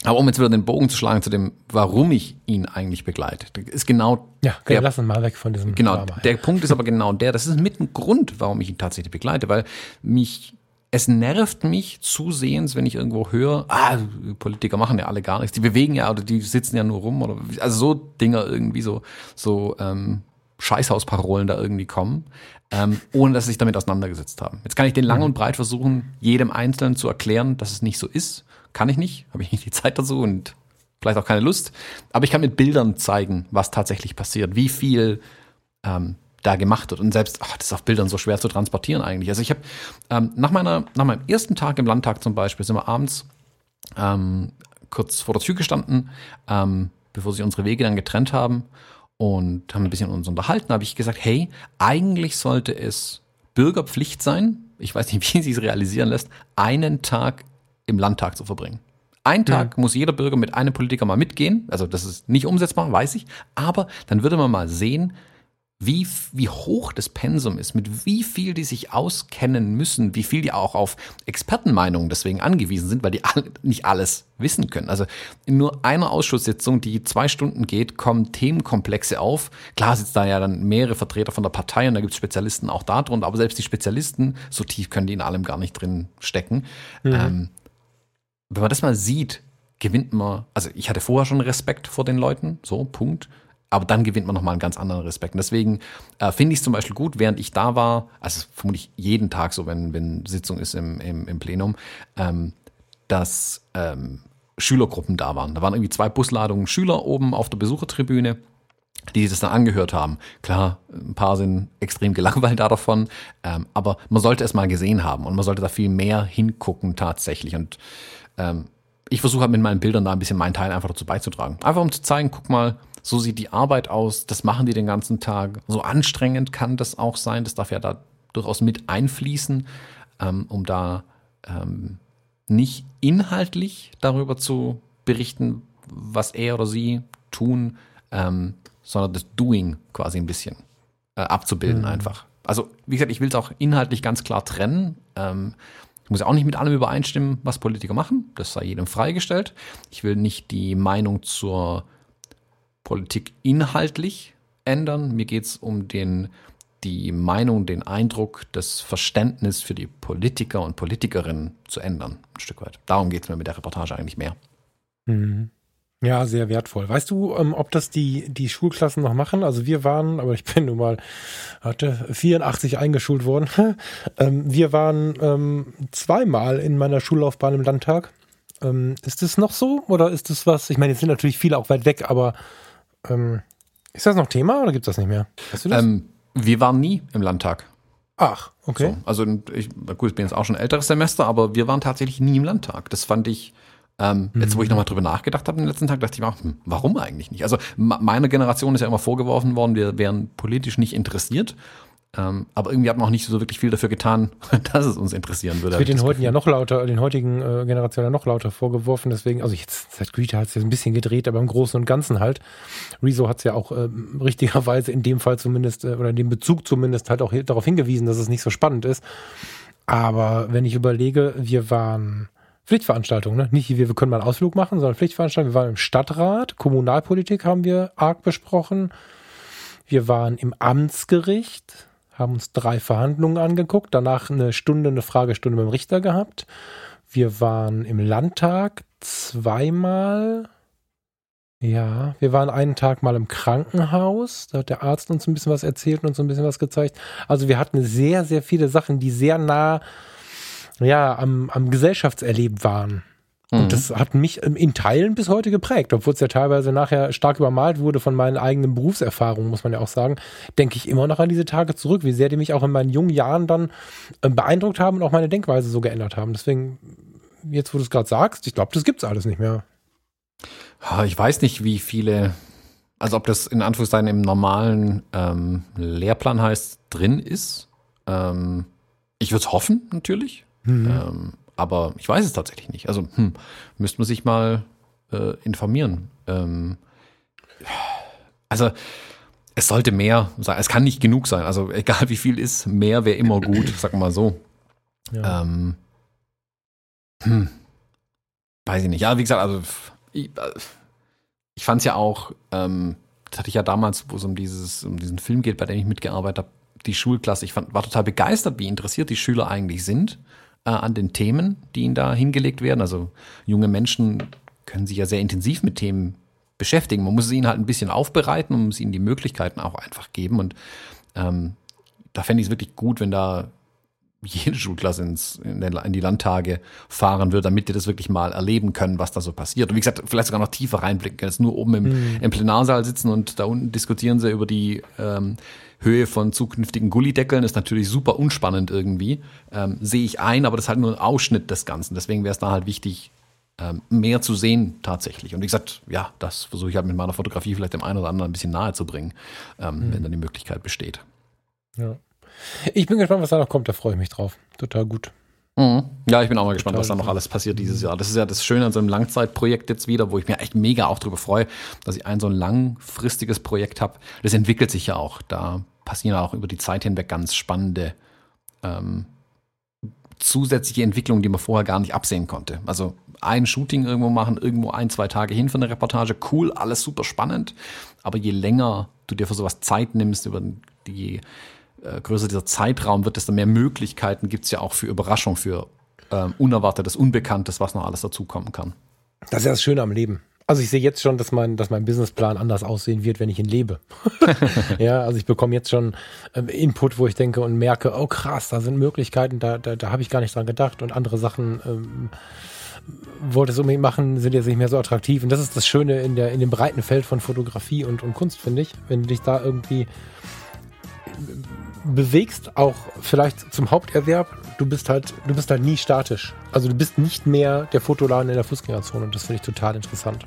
aber um jetzt wieder den Bogen zu schlagen zu dem, warum ich ihn eigentlich begleite, ist genau. Ja, okay, der, lass uns mal weg von diesem. Genau. Drama. Der Punkt ist aber genau der, das ist mit ein Grund, warum ich ihn tatsächlich begleite, weil mich, es nervt mich zusehends, wenn ich irgendwo höre, ah, Politiker machen ja alle gar nichts, die bewegen ja oder die sitzen ja nur rum oder, also so Dinger irgendwie so, so, ähm, Scheißhausparolen da irgendwie kommen, ähm, ohne dass sie sich damit auseinandergesetzt haben. Jetzt kann ich den lang mhm. und breit versuchen, jedem Einzelnen zu erklären, dass es nicht so ist kann ich nicht, habe ich nicht die Zeit dazu und vielleicht auch keine Lust. Aber ich kann mit Bildern zeigen, was tatsächlich passiert, wie viel ähm, da gemacht wird. Und selbst, ach, das ist auf Bildern so schwer zu transportieren eigentlich. Also ich habe ähm, nach nach meinem ersten Tag im Landtag zum Beispiel sind wir abends ähm, kurz vor der Tür gestanden, ähm, bevor sich unsere Wege dann getrennt haben und haben ein bisschen uns unterhalten. habe ich gesagt, hey, eigentlich sollte es Bürgerpflicht sein. Ich weiß nicht, wie sie es realisieren lässt, einen Tag im Landtag zu verbringen. Ein Tag mhm. muss jeder Bürger mit einem Politiker mal mitgehen. Also das ist nicht umsetzbar, weiß ich. Aber dann würde man mal sehen, wie, wie hoch das Pensum ist, mit wie viel die sich auskennen müssen, wie viel die auch auf Expertenmeinungen deswegen angewiesen sind, weil die alle, nicht alles wissen können. Also in nur einer Ausschusssitzung, die zwei Stunden geht, kommen Themenkomplexe auf. Klar sitzen da ja dann mehrere Vertreter von der Partei und da gibt es Spezialisten auch da drunter, aber selbst die Spezialisten, so tief können die in allem gar nicht drin stecken. Mhm. Ähm, wenn man das mal sieht, gewinnt man, also ich hatte vorher schon Respekt vor den Leuten, so, Punkt. Aber dann gewinnt man nochmal einen ganz anderen Respekt. Und deswegen äh, finde ich es zum Beispiel gut, während ich da war, also vermutlich jeden Tag so, wenn, wenn Sitzung ist im, im, im Plenum, ähm, dass ähm, Schülergruppen da waren. Da waren irgendwie zwei Busladungen Schüler oben auf der Besuchertribüne, die das dann angehört haben. Klar, ein paar sind extrem gelangweilt da davon, ähm, aber man sollte es mal gesehen haben und man sollte da viel mehr hingucken tatsächlich. Und ähm, ich versuche halt mit meinen Bildern da ein bisschen meinen Teil einfach dazu beizutragen. Einfach um zu zeigen, guck mal, so sieht die Arbeit aus, das machen die den ganzen Tag. So anstrengend kann das auch sein, das darf ja da durchaus mit einfließen, ähm, um da ähm, nicht inhaltlich darüber zu berichten, was er oder sie tun, ähm, sondern das Doing quasi ein bisschen äh, abzubilden mhm. einfach. Also wie gesagt, ich will es auch inhaltlich ganz klar trennen. Ich muss ja auch nicht mit allem übereinstimmen, was Politiker machen. Das sei jedem freigestellt. Ich will nicht die Meinung zur Politik inhaltlich ändern. Mir geht es um den, die Meinung, den Eindruck, das Verständnis für die Politiker und Politikerinnen zu ändern, ein Stück weit. Darum geht es mir mit der Reportage eigentlich mehr. Mhm. Ja, sehr wertvoll. Weißt du, ähm, ob das die, die Schulklassen noch machen? Also wir waren, aber ich bin nun mal, hatte 84 eingeschult worden. ähm, wir waren ähm, zweimal in meiner Schullaufbahn im Landtag. Ähm, ist das noch so? Oder ist das was? Ich meine, jetzt sind natürlich viele auch weit weg, aber ähm, ist das noch Thema oder gibt es das nicht mehr? Weißt du das? Ähm, wir waren nie im Landtag. Ach, okay. So, also ich, gut, ich bin jetzt auch schon älteres Semester, aber wir waren tatsächlich nie im Landtag. Das fand ich ähm, mhm. Jetzt, wo ich nochmal drüber nachgedacht habe den letzten Tag, dachte ich mir, hm, warum eigentlich nicht? Also meiner Generation ist ja immer vorgeworfen worden, wir wären politisch nicht interessiert. Ähm, aber irgendwie hat man auch nicht so wirklich viel dafür getan, dass es uns interessieren würde. Das wird den heutigen ja noch lauter, den heutigen äh, Generationen ja noch lauter vorgeworfen. Deswegen, also jetzt seit Greta hat es ja ein bisschen gedreht, aber im Großen und Ganzen halt. Rezo hat es ja auch äh, richtigerweise in dem Fall zumindest, äh, oder in dem Bezug zumindest halt auch darauf hingewiesen, dass es nicht so spannend ist. Aber wenn ich überlege, wir waren Pflichtveranstaltungen, ne? Nicht, wir, wir können mal einen Ausflug machen, sondern Pflichtveranstaltungen. Wir waren im Stadtrat, Kommunalpolitik haben wir arg besprochen. Wir waren im Amtsgericht, haben uns drei Verhandlungen angeguckt, danach eine Stunde, eine Fragestunde mit dem Richter gehabt. Wir waren im Landtag zweimal. Ja, wir waren einen Tag mal im Krankenhaus. Da hat der Arzt uns ein bisschen was erzählt und uns ein bisschen was gezeigt. Also wir hatten sehr, sehr viele Sachen, die sehr nah ja, am, am Gesellschaftserleben waren. Und mhm. das hat mich in Teilen bis heute geprägt, obwohl es ja teilweise nachher stark übermalt wurde von meinen eigenen Berufserfahrungen, muss man ja auch sagen, denke ich immer noch an diese Tage zurück, wie sehr die mich auch in meinen jungen Jahren dann ähm, beeindruckt haben und auch meine Denkweise so geändert haben. Deswegen, jetzt wo du es gerade sagst, ich glaube, das gibt es alles nicht mehr. Ich weiß nicht, wie viele, also ob das in Anführungszeichen im normalen ähm, Lehrplan heißt, drin ist. Ähm, ich würde es hoffen, natürlich. Mhm. Ähm, aber ich weiß es tatsächlich nicht. Also hm, müsste man sich mal äh, informieren. Ähm, also es sollte mehr sein. Es kann nicht genug sein. Also egal wie viel ist, mehr wäre immer gut, sag mal so. Ja. Ähm, hm, weiß ich nicht. Ja, wie gesagt, also ich, äh, ich fand es ja auch, ähm, das hatte ich ja damals, wo es um dieses, um diesen Film geht, bei dem ich mitgearbeitet habe, die Schulklasse. Ich fand, war total begeistert, wie interessiert die Schüler eigentlich sind äh, an den Themen, die ihnen da hingelegt werden. Also junge Menschen können sich ja sehr intensiv mit Themen beschäftigen. Man muss es ihnen halt ein bisschen aufbereiten und muss ihnen die Möglichkeiten auch einfach geben. Und ähm, da fände ich es wirklich gut, wenn da jede Schulklasse ins, in, in, die Landtage fahren würde, damit die das wirklich mal erleben können, was da so passiert. Und wie gesagt, vielleicht sogar noch tiefer reinblicken können. Jetzt nur oben im, mhm. im Plenarsaal sitzen und da unten diskutieren sie über die ähm, Höhe von zukünftigen Gullideckeln ist natürlich super unspannend irgendwie. Ähm, sehe ich ein, aber das ist halt nur ein Ausschnitt des Ganzen. Deswegen wäre es da halt wichtig, ähm, mehr zu sehen tatsächlich. Und wie gesagt, ja, das versuche ich halt mit meiner Fotografie vielleicht dem einen oder anderen ein bisschen nahe zu bringen, ähm, mhm. wenn dann die Möglichkeit besteht. Ja. Ich bin gespannt, was da noch kommt, da freue ich mich drauf. Total gut. Mhm. Ja, ich bin auch mal gespannt, was da noch alles passiert dieses Jahr. Das ist ja das Schöne an so einem Langzeitprojekt jetzt wieder, wo ich mir echt mega auch darüber freue, dass ich ein so ein langfristiges Projekt habe. Das entwickelt sich ja auch. Da passieren auch über die Zeit hinweg ganz spannende ähm, zusätzliche Entwicklungen, die man vorher gar nicht absehen konnte. Also ein Shooting irgendwo machen, irgendwo ein, zwei Tage hin für eine Reportage, cool, alles super spannend. Aber je länger du dir für sowas Zeit nimmst, über die äh, größer dieser Zeitraum wird, desto mehr Möglichkeiten gibt es ja auch für Überraschung, für äh, Unerwartetes, Unbekanntes, was noch alles dazukommen kann. Das ist ja das Schöne am Leben. Also ich sehe jetzt schon, dass mein, dass mein Businessplan anders aussehen wird, wenn ich ihn lebe. ja, also ich bekomme jetzt schon ähm, Input, wo ich denke und merke, oh krass, da sind Möglichkeiten, da, da, da habe ich gar nicht dran gedacht und andere Sachen ähm, wollte es unbedingt machen, sind jetzt nicht mehr so attraktiv. Und das ist das Schöne in, der, in dem breiten Feld von Fotografie und, und Kunst, finde ich. Wenn du dich da irgendwie bewegst, auch vielleicht zum Haupterwerb, du bist halt, du bist halt nie statisch. Also du bist nicht mehr der Fotoladen in der Fußgängerzone und das finde ich total interessant.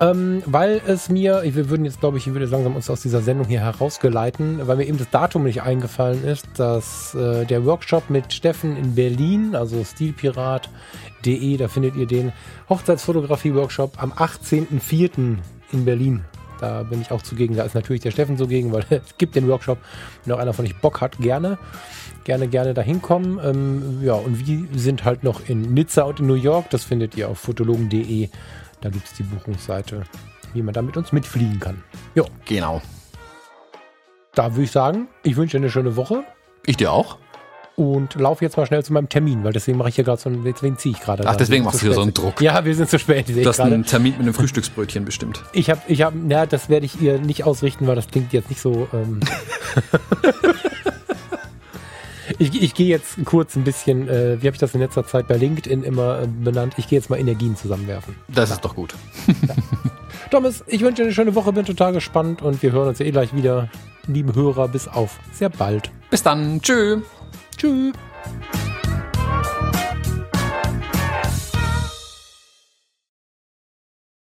Ähm, weil es mir, wir würden jetzt, glaube ich, ich würde langsam uns aus dieser Sendung hier herausgeleiten, weil mir eben das Datum nicht eingefallen ist, dass äh, der Workshop mit Steffen in Berlin, also stilpirat.de, da findet ihr den Hochzeitsfotografie-Workshop am 18.04. in Berlin da bin ich auch zugegen. Da ist natürlich der Steffen zugegen, weil es gibt den Workshop. Wenn auch einer von euch Bock hat, gerne. Gerne, gerne da hinkommen. Ähm, ja, und wir sind halt noch in Nizza und in New York. Das findet ihr auf fotologen.de. Da gibt es die Buchungsseite, wie man da mit uns mitfliegen kann. Ja. Genau. Da würde ich sagen, ich wünsche eine schöne Woche. Ich dir auch und laufe jetzt mal schnell zu meinem Termin, weil deswegen mache ich hier gerade so einen, deswegen ziehe ich gerade. Ach, deswegen machst du hier so einen Druck. Ja, wir sind zu spät. Du hast einen Termin mit einem Frühstücksbrötchen bestimmt. Ich habe, ich habe, ja, das werde ich ihr nicht ausrichten, weil das klingt jetzt nicht so. Ähm ich, ich gehe jetzt kurz ein bisschen, äh, wie habe ich das in letzter Zeit bei LinkedIn immer äh, benannt? Ich gehe jetzt mal Energien zusammenwerfen. Das ja. ist doch gut. Ja. Thomas, ich wünsche dir eine schöne Woche, bin total gespannt und wir hören uns ja eh gleich wieder. Liebe Hörer, bis auf sehr bald. Bis dann. Tschüss. Tschüss.